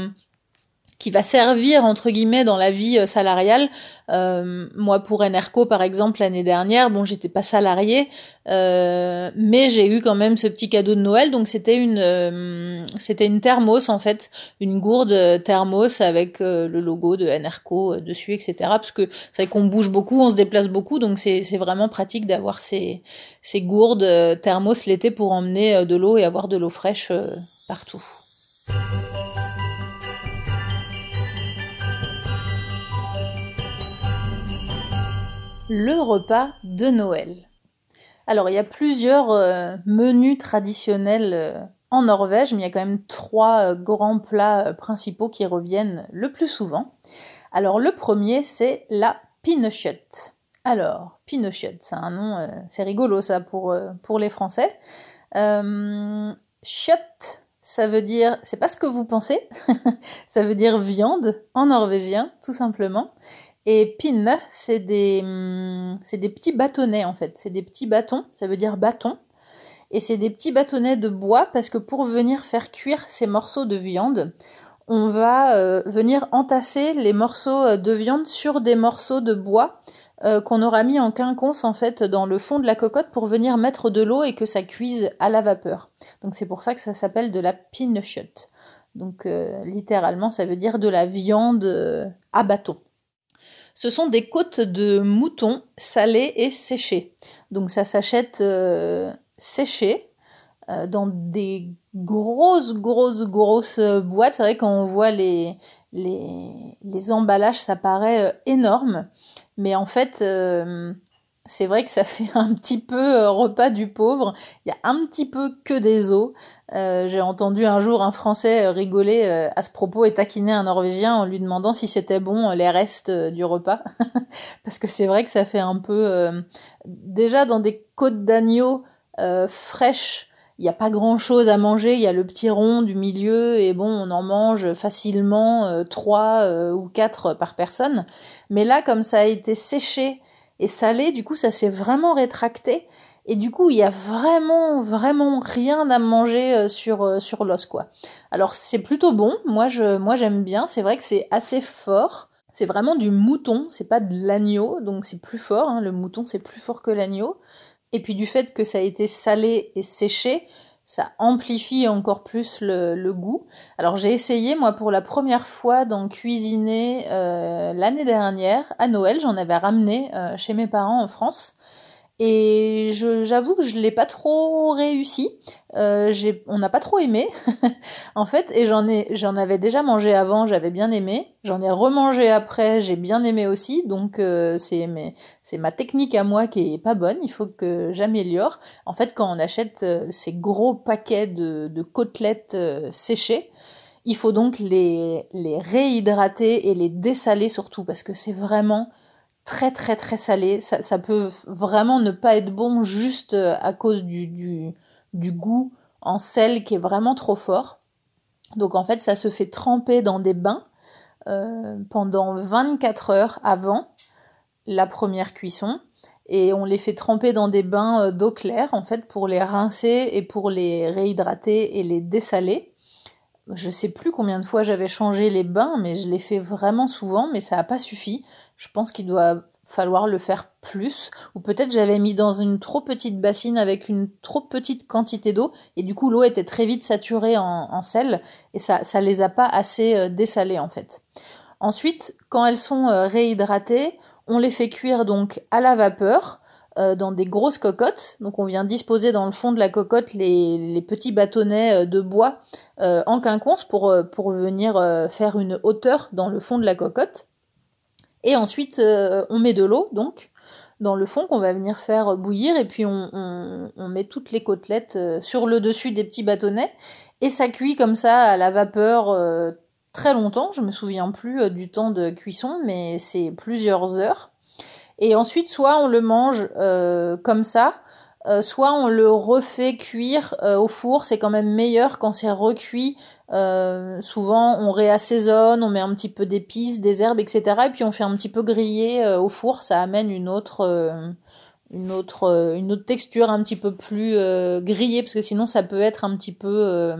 qui va servir entre guillemets dans la vie euh, salariale. Euh, moi, pour Enerco, par exemple, l'année dernière, bon, j'étais pas salariée, euh, mais j'ai eu quand même ce petit cadeau de Noël. Donc c'était une, euh, c'était une thermos en fait, une gourde thermos avec le logo de Enerco dessus, etc. Parce que c'est vrai qu'on bouge beaucoup, on se déplace beaucoup, donc c'est c'est vraiment pratique d'avoir ces ces gourdes thermos l'été pour emmener de l'eau et avoir de l'eau fraîche partout. Le repas de Noël. Alors il y a plusieurs euh, menus traditionnels euh, en Norvège, mais il y a quand même trois euh, grands plats principaux qui reviennent le plus souvent. Alors le premier c'est la pinnekjøtt. Alors pinnekjøtt, c'est un nom, c'est rigolo ça pour pour les Français. Euh, ça veut dire, c'est pas ce que vous pensez, ça veut dire viande en norvégien, tout simplement. Et pin, c'est des, hum, c'est des petits bâtonnets en fait. C'est des petits bâtons, ça veut dire bâton. Et c'est des petits bâtonnets de bois parce que pour venir faire cuire ces morceaux de viande, on va euh, venir entasser les morceaux euh, de viande sur des morceaux de bois euh, qu'on aura mis en quinconce en fait dans le fond de la cocotte pour venir mettre de l'eau et que ça cuise à la vapeur. Donc c'est pour ça que ça s'appelle de la pinnekjøtt. Donc littéralement ça veut dire de la viande à bâton ce sont des côtes de mouton salées et séchées. Donc ça s'achète euh, séché euh, dans des grosses, grosses, grosses boîtes. C'est vrai quand on voit les, les, emballages, ça paraît euh, énorme. Mais en fait, c'est vrai que ça fait un petit peu repas du pauvre. Il y a un petit peu que des os. Euh, j'ai entendu un jour un Français euh, rigoler euh, à ce propos et taquiner un Norvégien en lui demandant si c'était bon les restes du repas. Parce que c'est vrai que ça fait un peu... déjà dans des côtes d'agneau fraîches, il n'y a pas grand chose à manger, il y a le petit rond du milieu et bon, on en mange facilement trois ou quatre par personne. Mais là, comme ça a été séché et salé, du coup, ça s'est vraiment rétracté et du coup il y a vraiment vraiment rien à manger euh, sur euh, sur l'os quoi. Alors c'est plutôt bon, moi je moi j'aime bien, c'est vrai que c'est assez fort. C'est vraiment du mouton, c'est pas de l'agneau, donc c'est plus fort. Hein. Le mouton c'est plus fort que l'agneau. Et puis du fait que ça a été salé et séché, ça amplifie encore plus le, goût. Alors j'ai essayé moi pour la première fois d'en cuisiner euh, l'année dernière à Noël. J'en avais ramené chez mes parents en France. Et j'avoue que je l'ai pas trop réussi. Euh, on n'a pas trop aimé, en fait. Et j'en ai, j'en avais déjà mangé avant, j'avais bien aimé. J'en ai remangé après, j'ai bien aimé aussi. Donc euh, c'est c'est ma technique à moi qui est pas bonne. Il faut que j'améliore. En fait, quand on achète euh, ces gros paquets de, de côtelettes euh, séchées, il faut donc les les réhydrater et les dessaler surtout parce que c'est vraiment très très très salé. Ça, peut vraiment ne pas être bon juste euh, à cause du, goût en sel qui est vraiment trop fort. Donc en fait ça se fait tremper dans des bains euh, pendant 24 heures avant la première cuisson et on les fait tremper dans des bains euh, d'eau claire en fait pour les rincer et pour les réhydrater et les dessaler. Je sais plus combien de fois j'avais changé les bains mais je l'ai fait vraiment souvent mais ça n'a pas suffi. Je pense qu'il doit falloir le faire plus. Ou peut-être j'avais mis dans une trop petite bassine avec une trop petite quantité d'eau et du coup l'eau était très vite saturée en, sel et ça ça les a pas assez euh, dessalées en fait. Ensuite, quand elles sont euh, réhydratées, on les fait cuire donc à la vapeur euh, dans des grosses cocottes. Donc on vient disposer dans le fond de la cocotte les, petits bâtonnets de bois en quinconce pour, pour venir faire une hauteur dans le fond de la cocotte. Et ensuite, euh, on met de l'eau, donc, dans le fond qu'on va venir faire bouillir, et puis on, met toutes les côtelettes euh, sur le dessus des petits bâtonnets, et ça cuit comme ça à la vapeur euh, très longtemps. Je me souviens plus du temps de cuisson, mais c'est plusieurs heures. Et ensuite, soit on le mange comme ça, soit on le refait cuire au four, c'est quand même meilleur quand c'est recuit. Euh, souvent, on réassaisonne, on met un petit peu d'épices, des herbes, etc. Et puis on fait un petit peu griller au four, ça amène une autre, une autre, une autre texture un petit peu plus grillée, parce que sinon ça peut être un petit peu,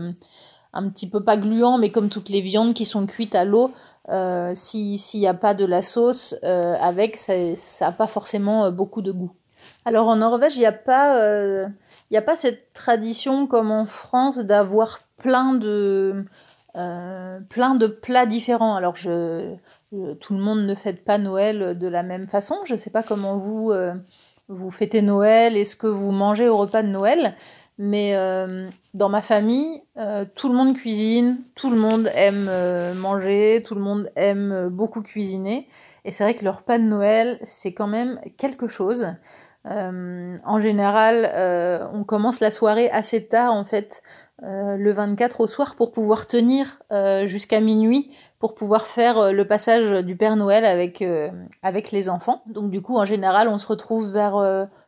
un petit peu pas gluant, mais comme toutes les viandes qui sont cuites à l'eau. s'il n'y a pas de la sauce avec, ça n'a pas forcément beaucoup de goût. Alors en Norvège, il n'y a pas, euh, il a pas cette tradition comme en France d'avoir plein de, euh, plein de plats différents. Alors tout le monde ne fête pas Noël de la même façon. Je ne sais pas comment vous euh, vous fêtez Noël et ce que vous mangez au repas de Noël? Mais dans ma famille, tout le monde cuisine, tout le monde aime manger, tout le monde aime beaucoup cuisiner. Et c'est vrai que le repas de Noël, c'est quand même quelque chose. Euh, en général, euh, on commence la soirée assez tard en fait, euh, le 24 au soir pour pouvoir tenir jusqu'à minuit pour pouvoir faire le passage du Père Noël avec avec les enfants. Donc du coup, en général, on se retrouve vers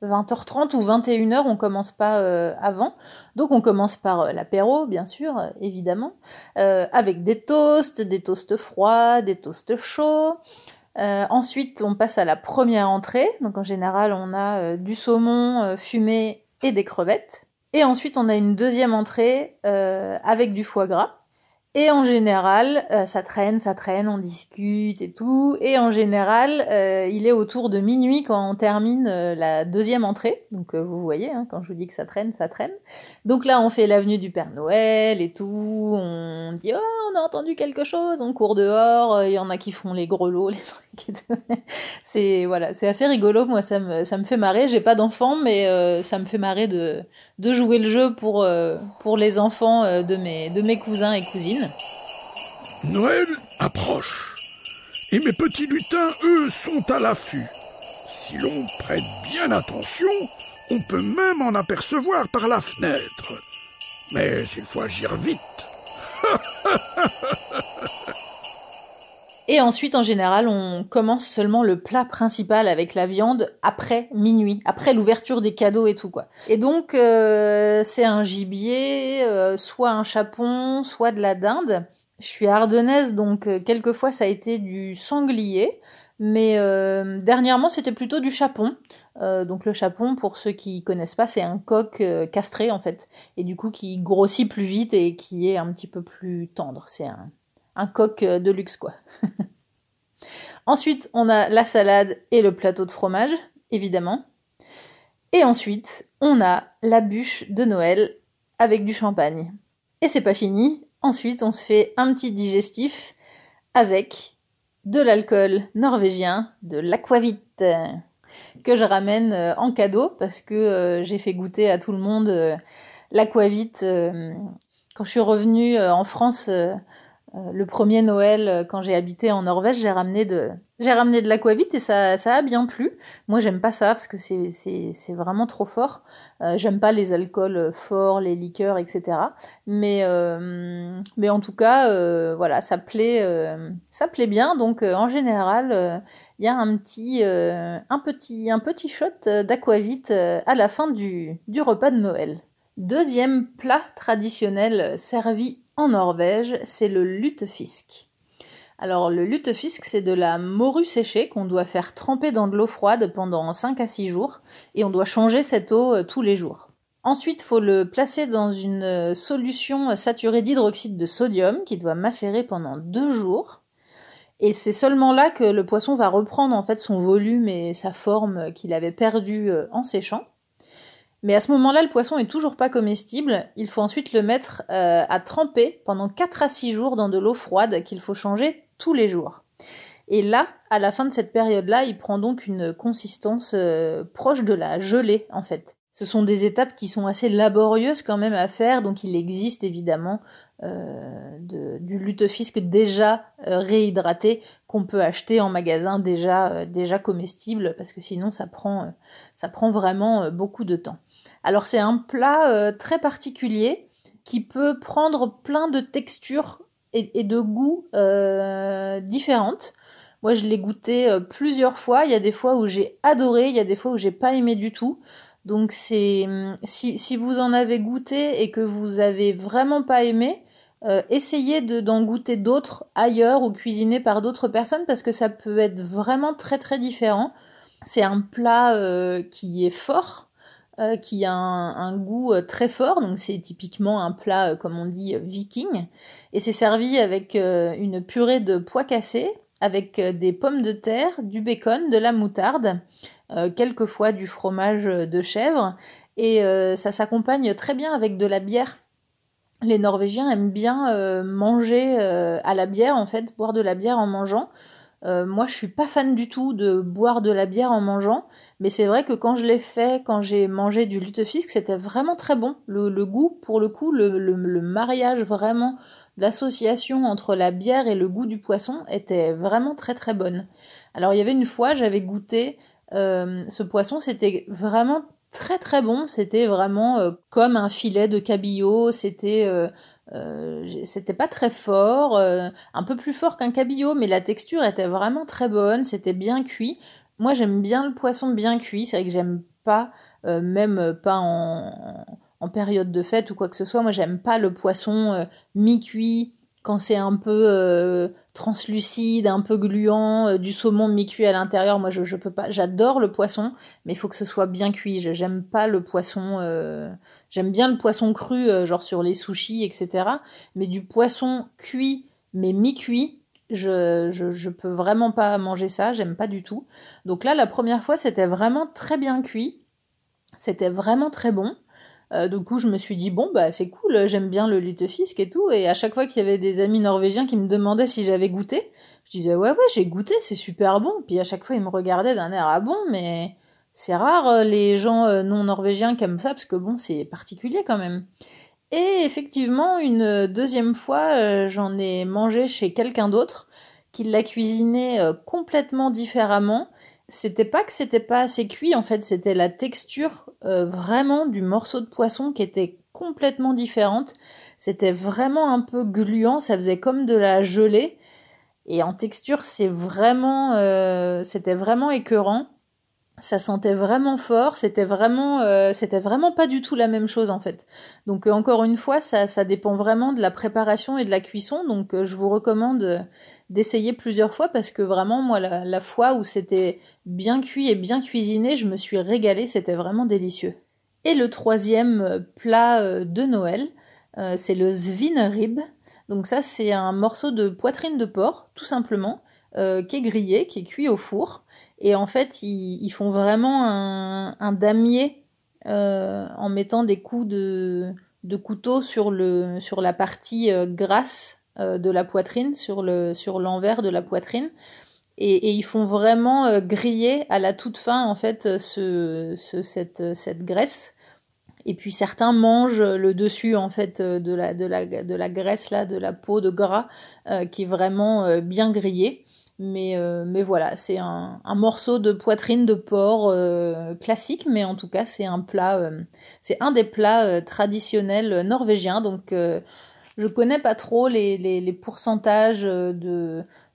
20h30 ou 21h, on commence pas avant. Donc on commence par l'apéro, bien sûr, évidemment, avec des toasts, des toasts froids, des toasts chauds. Euh, ensuite, on passe à la première entrée. Donc en général, on a euh, du saumon euh, fumé et des crevettes. Et ensuite, on a une deuxième entrée avec du foie gras. Et en général, euh, ça traîne, ça traîne, on discute et tout. Et en général, euh, il est autour de minuit quand on termine euh, la deuxième entrée. Donc vous voyez, hein, quand je vous dis que ça traîne, ça traîne. Donc là, on fait l'avenue du Père Noël et tout. On dit oh, on a entendu quelque chose. On court dehors. Il y en a qui font les grelots, les trucs. c'est voilà, c'est assez rigolo. Moi, ça me ça me fait marrer. J'ai pas d'enfants, mais ça me fait marrer de de jouer le jeu pour pour les enfants de mes de mes cousins et cousines. Noël approche, et mes petits lutins, eux, sont à l'affût. Si l'on prête bien attention, on peut même en apercevoir par la fenêtre. Mais il faut agir vite. Et ensuite, en général, on commence seulement le plat principal avec la viande après minuit, après l'ouverture des cadeaux et tout quoi. Et donc, euh, c'est un gibier, euh, soit un chapon, soit de la dinde. Je suis ardennaise, donc euh, quelquefois ça a été du sanglier, mais euh, dernièrement c'était plutôt du chapon. Euh, donc le chapon, pour ceux qui connaissent pas, c'est un coq castré en fait, et du coup qui grossit plus vite et qui est un petit peu plus tendre. C'est un, un coq de luxe quoi. ensuite, on a la salade et le plateau de fromage, évidemment. Et ensuite, on a la bûche de Noël avec du champagne. Et c'est pas fini, Ensuite, on se fait un petit digestif avec de l'alcool norvégien, de l'aquavit, que je ramène euh, en cadeau parce que euh, j'ai fait goûter à tout le monde euh, l'aquavit quand je suis revenue en France le premier Noël quand j'ai habité en Norvège, j'ai ramené de j'ai ramené de l'aquavite et ça, ça a bien plu. Moi, j'aime pas ça parce que c'est, c'est, c'est vraiment trop fort. Euh, j'aime pas les alcools forts, les liqueurs, etc. Mais, euh, mais en tout cas, euh, voilà, ça plaît, euh, ça plaît bien. Donc, euh, en général, il y a un petit, un petit, un petit shot d'aquavite à la fin du, du repas de Noël. Deuxième plat traditionnel servi en Norvège, c'est le lutefisk. Alors le lutefisk, c'est de la morue séchée qu'on doit faire tremper dans de l'eau froide pendant 5 à 6 jours et on doit changer cette eau euh, tous les jours. Ensuite, faut le placer dans une euh, solution saturée d'hydroxyde de sodium qui doit macérer pendant 2 jours. Et c'est seulement là que le poisson va reprendre en fait son volume et sa forme qu'il avait perdu euh, en séchant. Mais à ce moment-là, le poisson est toujours pas comestible. Il faut ensuite le mettre euh, à tremper pendant 4 à 6 jours dans de l'eau froide qu'il faut changer tous les jours. Et là, à la fin de cette période-là, il prend donc une consistance euh, proche de la gelée en fait. Ce sont des étapes qui sont assez laborieuses quand même à faire, donc il existe évidemment euh, du lutefisk déjà euh, réhydraté qu'on peut acheter en magasin déjà euh, déjà comestible parce que sinon ça prend ça prend vraiment beaucoup de temps. Alors c'est un plat très particulier qui peut prendre plein de textures et, de goûts différentes. Moi, je l'ai goûté plusieurs fois. Il y a des fois où j'ai adoré, il y a des fois où j'ai pas aimé du tout. Donc c'est si, si vous en avez goûté et que vous avez vraiment pas aimé, euh, essayez de, d'en goûter d'autres ailleurs ou cuisinés par d'autres personnes parce que ça peut être vraiment très très différent. C'est un plat euh, qui est fort, euh, qui a un, goût très fort, donc c'est typiquement un plat comme on dit viking, et c'est servi avec une purée de pois cassés, avec des pommes de terre, du bacon, de la moutarde, quelquefois du fromage de chèvre, et ça s'accompagne très bien avec de la bière. Les Norvégiens aiment bien euh, manger euh, à la bière, en fait, boire de la bière en mangeant. Euh, moi, je suis pas fan du tout de boire de la bière en mangeant, mais c'est vrai que quand je l'ai fait, quand j'ai mangé du lutefisk, c'était vraiment très bon. Le, goût, pour le coup, le, mariage vraiment, l'association entre la bière et le goût du poisson était vraiment très très bonne. Alors il y avait une fois, j'avais goûté ce poisson, c'était vraiment très très bon. C'était vraiment euh, comme un filet de cabillaud. C'était euh, euh, c'était pas très fort, un peu plus fort qu'un cabillaud, mais la texture était vraiment très bonne. C'était bien cuit. Moi, j'aime bien le poisson bien cuit. C'est vrai que j'aime pas, même pas en, en, période de fête ou quoi que ce soit. Moi, j'aime pas le poisson mi-cuit quand c'est un peu translucide, un peu gluant, euh, du saumon mi-cuit à l'intérieur. Moi, je, je peux pas. J'adore le poisson, mais il faut que ce soit bien cuit. J'aime pas le poisson. Euh, j'aime bien le poisson cru, euh, genre sur les sushis, etc. Mais du poisson cuit, mais mi-cuit, je, je, je peux vraiment pas manger ça. J'aime pas du tout. Donc là, la première fois, c'était vraiment très bien cuit. C'était vraiment très bon. Euh, du coup, je me suis dit bon bah c'est cool, j'aime bien le lutefisk et tout. Et à chaque fois qu'il y avait des amis norvégiens qui me demandaient si j'avais goûté, je disais ouais ouais j'ai goûté, c'est super bon. Puis à chaque fois ils me regardaient d'un air ah bon, mais c'est rare euh, les gens euh, non norvégiens comme ça parce que bon c'est particulier quand même. Et effectivement une deuxième fois j'en ai mangé chez quelqu'un d'autre qui l'a cuisiné complètement différemment c'était pas que c'était pas assez cuit, en fait, c'était la texture euh, vraiment du morceau de poisson qui était complètement différente. C'était vraiment un peu gluant, ça faisait comme de la gelée. Et en texture, c'est vraiment, euh, c'était vraiment écœurant. Ça sentait vraiment fort, c'était vraiment, euh, c'était vraiment pas du tout la même chose en fait. Donc encore une fois, ça, ça dépend vraiment de la préparation et de la cuisson. Donc je vous recommande d'essayer plusieurs fois parce que vraiment moi la, fois où c'était bien cuit et bien cuisiné, je me suis régalée, c'était vraiment délicieux. Et le troisième euh, plat euh, de Noël, euh, c'est le Zwinerib. Donc ça c'est un morceau de poitrine de porc, tout simplement, qui est grillé, qui est cuit au four. Et en fait ils, font vraiment un, damier en mettant des coups de, couteau sur, le, sur la partie grasse euh, de la poitrine, sur le sur l'envers de la poitrine. Et, ils font vraiment euh, griller à la toute fin en fait ce, cette, cette graisse. Et puis certains mangent le dessus en fait de la, de la, de la graisse là, de la peau de gras euh, qui est vraiment bien grillée. Mais, mais voilà, c'est un, morceau de poitrine de porc classique, mais en tout cas c'est un plat, c'est un des plats traditionnels norvégiens. Donc je connais pas trop les, les, pourcentages de,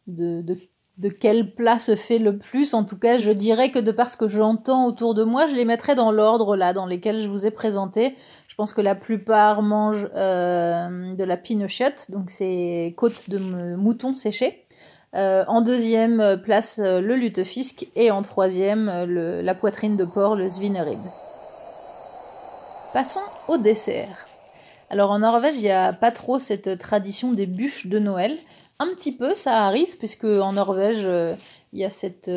de, de, de quel plat se fait le plus. En tout cas, je dirais que de par ce que j'entends autour de moi, je les mettrais dans l'ordre là, dans lesquels je vous ai présenté. Je pense que la plupart mangent euh, de la pinochet, donc c'est côte de mouton séché. Euh, en deuxième place, euh, le lutefisk. Et en troisième, le, la poitrine de porc, le svinerib. Passons au dessert. Alors en Norvège, il n'y a pas trop cette tradition des bûches de Noël. Un petit peu, ça arrive, puisque en Norvège, il y a cette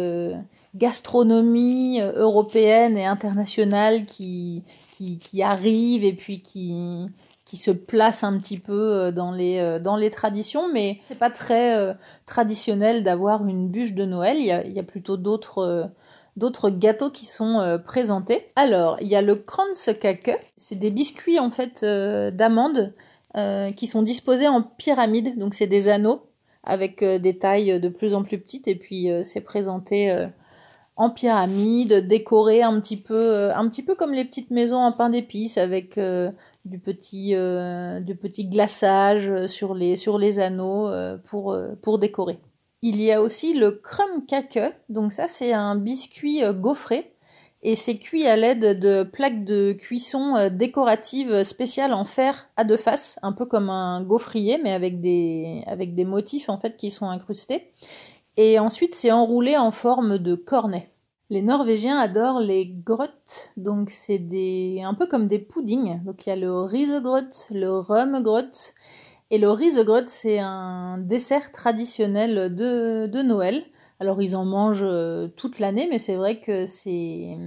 gastronomie européenne et internationale qui, qui, qui arrive et puis qui, qui se place un petit peu dans les, dans les traditions, mais c'est pas très traditionnel d'avoir une bûche de Noël. Il y a, plutôt d'autres d'autres gâteaux qui sont euh, présentés. Alors, il y a le Kranskake, c'est des biscuits en fait euh, d'amandes euh, qui sont disposés en pyramide, donc c'est des anneaux avec des tailles de plus en plus petites et puis c'est présenté en pyramide, décoré un petit peu, un petit peu comme les petites maisons en pain d'épices avec du petit, du petit glaçage sur les sur les anneaux pour pour décorer. Il y a aussi le Krumkake, donc ça c'est un biscuit euh, gaufré et c'est cuit à l'aide de plaques de cuisson euh, décoratives spéciales en fer à deux faces, un peu comme un gaufrier mais avec des avec des motifs en fait qui sont incrustés. Et ensuite c'est enroulé en forme de cornet. Les Norvégiens adorent les grottes, donc c'est des un peu comme des puddings. Donc il y a le risegrot, le rumgrot et le risegrot, c'est un dessert traditionnel de, de Noël. Alors ils en mangent euh, toute l'année, mais c'est vrai que c'est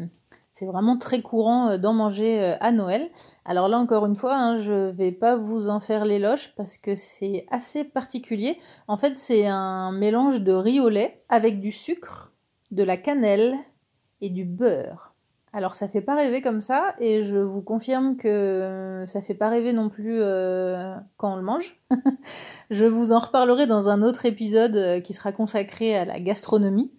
c'est vraiment très courant euh, d'en manger euh, à Noël. Alors là encore une fois, hein, je vais pas vous en faire l'éloge parce que c'est assez particulier. En fait, c'est un mélange de riz au lait avec du sucre, de la cannelle et du beurre. Alors ça fait pas rêver comme ça et je vous confirme que ça fait pas rêver non plus euh, quand on le mange. je vous en reparlerai dans un autre épisode euh, qui sera consacré à la gastronomie.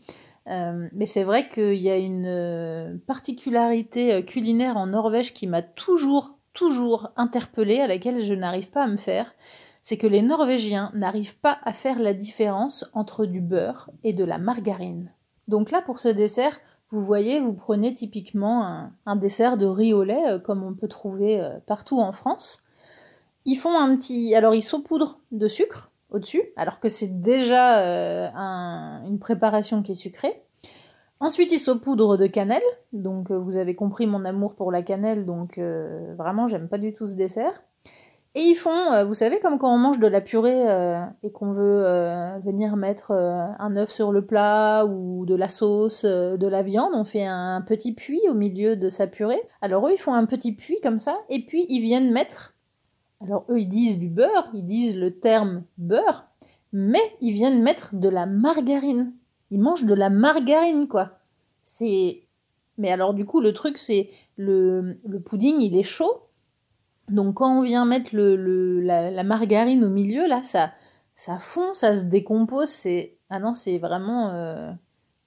Euh, mais c'est vrai qu'il y a une particularité culinaire en Norvège qui m'a toujours, toujours interpellée, à laquelle je n'arrive pas à me faire. C'est que les Norvégiens n'arrivent pas à faire la différence entre du beurre et de la margarine. Donc là, pour ce dessert, vous voyez, vous prenez typiquement un, dessert de riz au lait, euh, comme on peut trouver euh, partout en France. Ils font un petit... Alors ils saupoudrent de sucre au-dessus, alors que c'est déjà euh, une préparation qui est sucrée. Ensuite, ils saupoudrent de cannelle. Donc, vous avez compris mon amour pour la cannelle. Donc, vraiment, j'aime pas du tout ce dessert. Et ils font, euh, vous savez, comme quand on mange de la purée euh, et qu'on veut euh, venir mettre un œuf sur le plat ou de la sauce, de la viande, on fait un petit puits au milieu de sa purée. Alors eux, ils font un petit puits comme ça, et puis ils viennent mettre, alors eux, ils disent du beurre, ils disent le terme beurre, mais ils viennent mettre de la margarine. Ils mangent de la margarine, quoi. C'est... Mais alors du coup, le truc, c'est le, le pudding, il est chaud, donc quand on vient mettre le, la, margarine au milieu, là, ça, ça fond, ça se décompose. C'est ah non, c'est vraiment euh,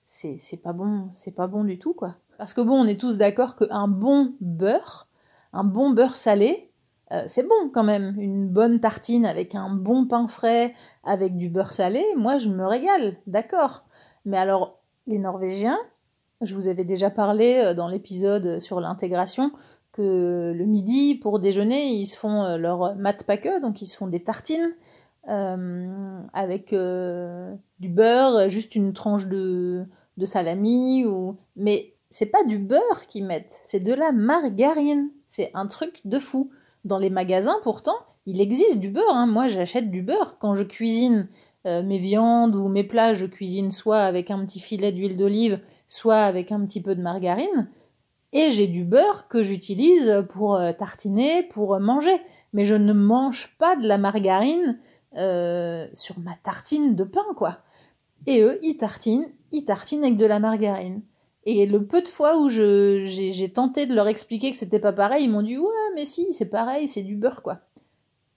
c'est pas bon, c'est pas bon du tout quoi. Parce que bon, on est tous d'accord qu'un bon beurre, un bon beurre salé, euh, c'est bon quand même. Une bonne tartine avec un bon pain frais, avec du beurre salé, moi je me régale, d'accord. Mais alors les Norvégiens, je vous avais déjà parlé euh, dans l'épisode sur l'intégration que le midi, pour déjeuner, ils se font euh, leur matpake, donc ils se font des tartines euh, avec euh, du beurre, juste une tranche de, de salami, ou... mais c'est pas du beurre qu'ils mettent, c'est de la margarine. C'est un truc de fou. Dans les magasins, pourtant, il existe du beurre. Hein. Moi, j'achète du beurre. Quand je cuisine mes viandes ou mes plats, je cuisine soit avec un petit filet d'huile d'olive, soit avec un petit peu de margarine. Et j'ai du beurre que j'utilise pour euh, tartiner, pour euh, manger. Mais je ne mange pas de la margarine euh, sur ma tartine de pain, quoi. Et eux, ils tartinent, ils tartinent avec de la margarine. Et le peu de fois où j'ai tenté de leur expliquer que c'était pas pareil, ils m'ont dit ouais, mais si, c'est pareil, c'est du beurre, quoi.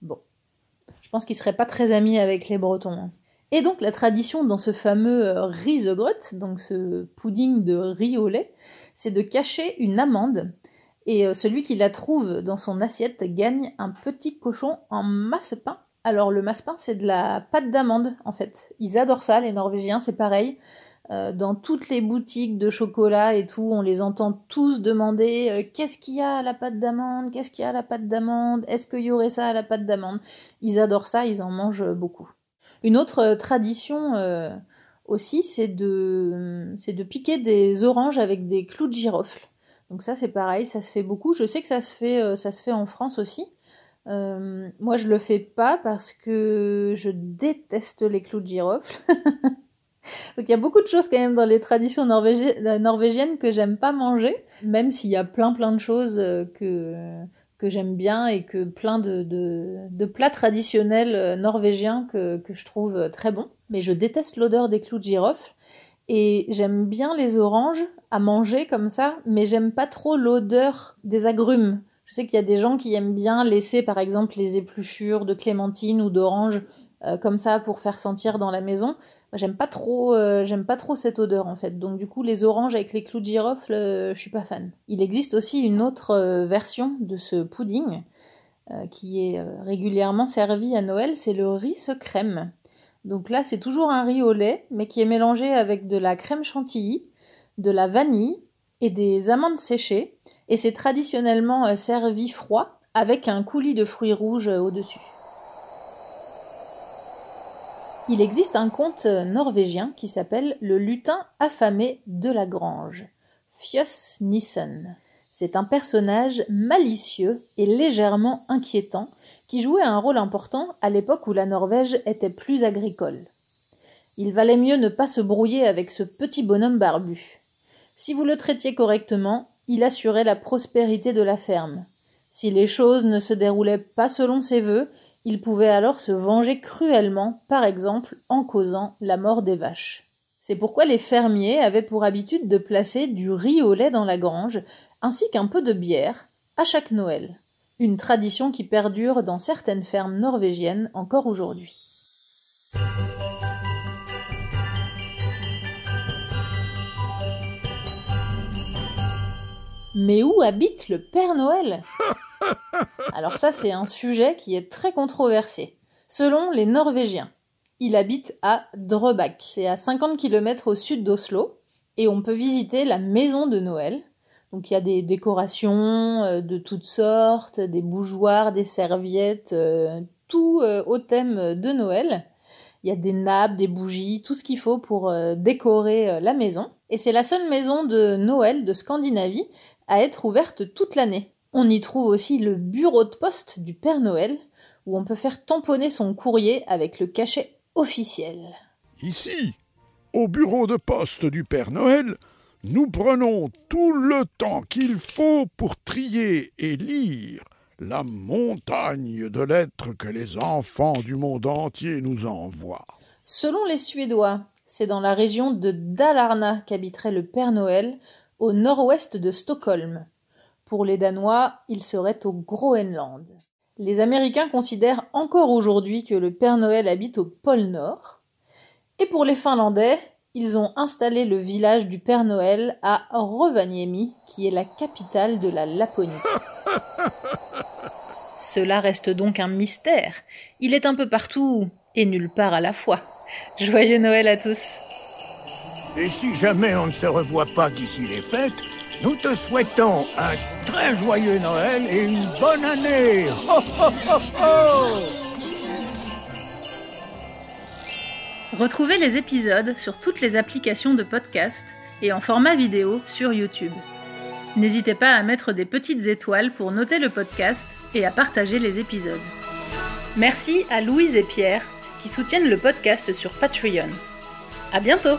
Bon. Je pense qu'ils seraient pas très amis avec les Bretons. Hein. Et donc la tradition dans ce fameux risegrot, donc ce pudding de riz au lait, c'est de cacher une amande. Et euh, celui qui la trouve dans son assiette gagne un petit cochon en masse-pain. Alors le masse-pain, c'est de la pâte d'amande, en fait. Ils adorent ça, les Norvégiens, c'est pareil. Euh, dans toutes les boutiques de chocolat et tout, on les entend tous demander euh, qu'est-ce qu'il y a à la pâte d'amande, qu'est-ce qu'il y a à la pâte d'amande, est-ce qu'il y aurait ça à la pâte d'amande? Ils adorent ça, ils en mangent beaucoup. Une autre tradition aussi, c'est de, c'est de piquer des oranges avec des clous de girofle. Donc ça, c'est pareil, ça se fait beaucoup. Je sais que ça se fait, euh, ça se fait en France aussi. Euh, moi, je le fais pas parce que je déteste les clous de girofle. Donc il y a beaucoup de choses quand même dans les traditions euh, norvégiennes que j'aime pas manger, même s'il y a plein plein de choses euh, que que j'aime bien et que plein de, de, de plats traditionnels norvégiens que, que je trouve très bons. Mais je déteste l'odeur des clous de girofle et j'aime bien les oranges à manger comme ça, mais j'aime pas trop l'odeur des agrumes. Je sais qu'il y a des gens qui aiment bien laisser par exemple les épluchures de clémentine ou d'orange euh, comme ça pour faire sentir dans la maison. J'aime pas trop, euh, j'aime pas trop cette odeur en fait. Donc du coup, les oranges avec les clous de girofle, euh, je suis pas fan. Il existe aussi une autre version de ce pudding qui est régulièrement servi à Noël, c'est le riz crème. Donc là, c'est toujours un riz au lait, mais qui est mélangé avec de la crème chantilly, de la vanille et des amandes séchées, et c'est traditionnellement euh, servi froid avec un coulis de fruits rouges euh, au-dessus. Il existe un conte euh, norvégien qui s'appelle Le lutin affamé de la grange, Fjoss Nissen. C'est un personnage malicieux et légèrement inquiétant qui jouait un rôle important à l'époque où la Norvège était plus agricole. Il valait mieux ne pas se brouiller avec ce petit bonhomme barbu. Si vous le traitiez correctement, il assurait la prospérité de la ferme. Si les choses ne se déroulaient pas selon ses vœux, il pouvait alors se venger cruellement, par exemple en causant la mort des vaches. C'est pourquoi les fermiers avaient pour habitude de placer du riz au lait dans la grange, ainsi qu'un peu de bière, à chaque Noël. Une tradition qui perdure dans certaines fermes norvégiennes encore aujourd'hui. Mais où habite le Père Noël? Alors ça, c'est un sujet qui est très controversé. Selon les Norvégiens, il habite à Drøbak. C'est à 50 km au sud d'Oslo. Et on peut visiter la maison de Noël. Donc il y a des décorations euh, de toutes sortes, des bougeoirs, des serviettes, euh, tout euh, au thème de Noël. Il y a des nappes, des bougies, tout ce qu'il faut pour décorer la maison. Et c'est la seule maison de Noël de Scandinavie à être ouverte toute l'année. On y trouve aussi le bureau de poste du Père Noël, où on peut faire tamponner son courrier avec le cachet officiel. Ici, au bureau de poste du Père Noël, nous prenons tout le temps qu'il faut pour trier et lire la montagne de lettres que les enfants du monde entier nous envoient. Selon les Suédois, c'est dans la région de Dalarna qu'habiterait le Père Noël, au nord-ouest de Stockholm. Pour les Danois, il serait au Groenland. Les Américains considèrent encore aujourd'hui que le Père Noël habite au pôle Nord. Et pour les Finlandais, ils ont installé le village du Père Noël à Rovaniemi, qui est la capitale de la Laponie. Cela reste donc un mystère. Il est un peu partout et nulle part à la fois. Joyeux Noël à tous. Et si jamais on ne se revoit pas d'ici les fêtes, nous te souhaitons un très joyeux Noël et une bonne année. Retrouvez les épisodes sur toutes les applications de podcast et en format vidéo sur YouTube. N'hésitez pas à mettre des petites étoiles pour noter le podcast et à partager les épisodes. Merci à Louise et Pierre qui soutiennent le podcast sur Patreon. À bientôt!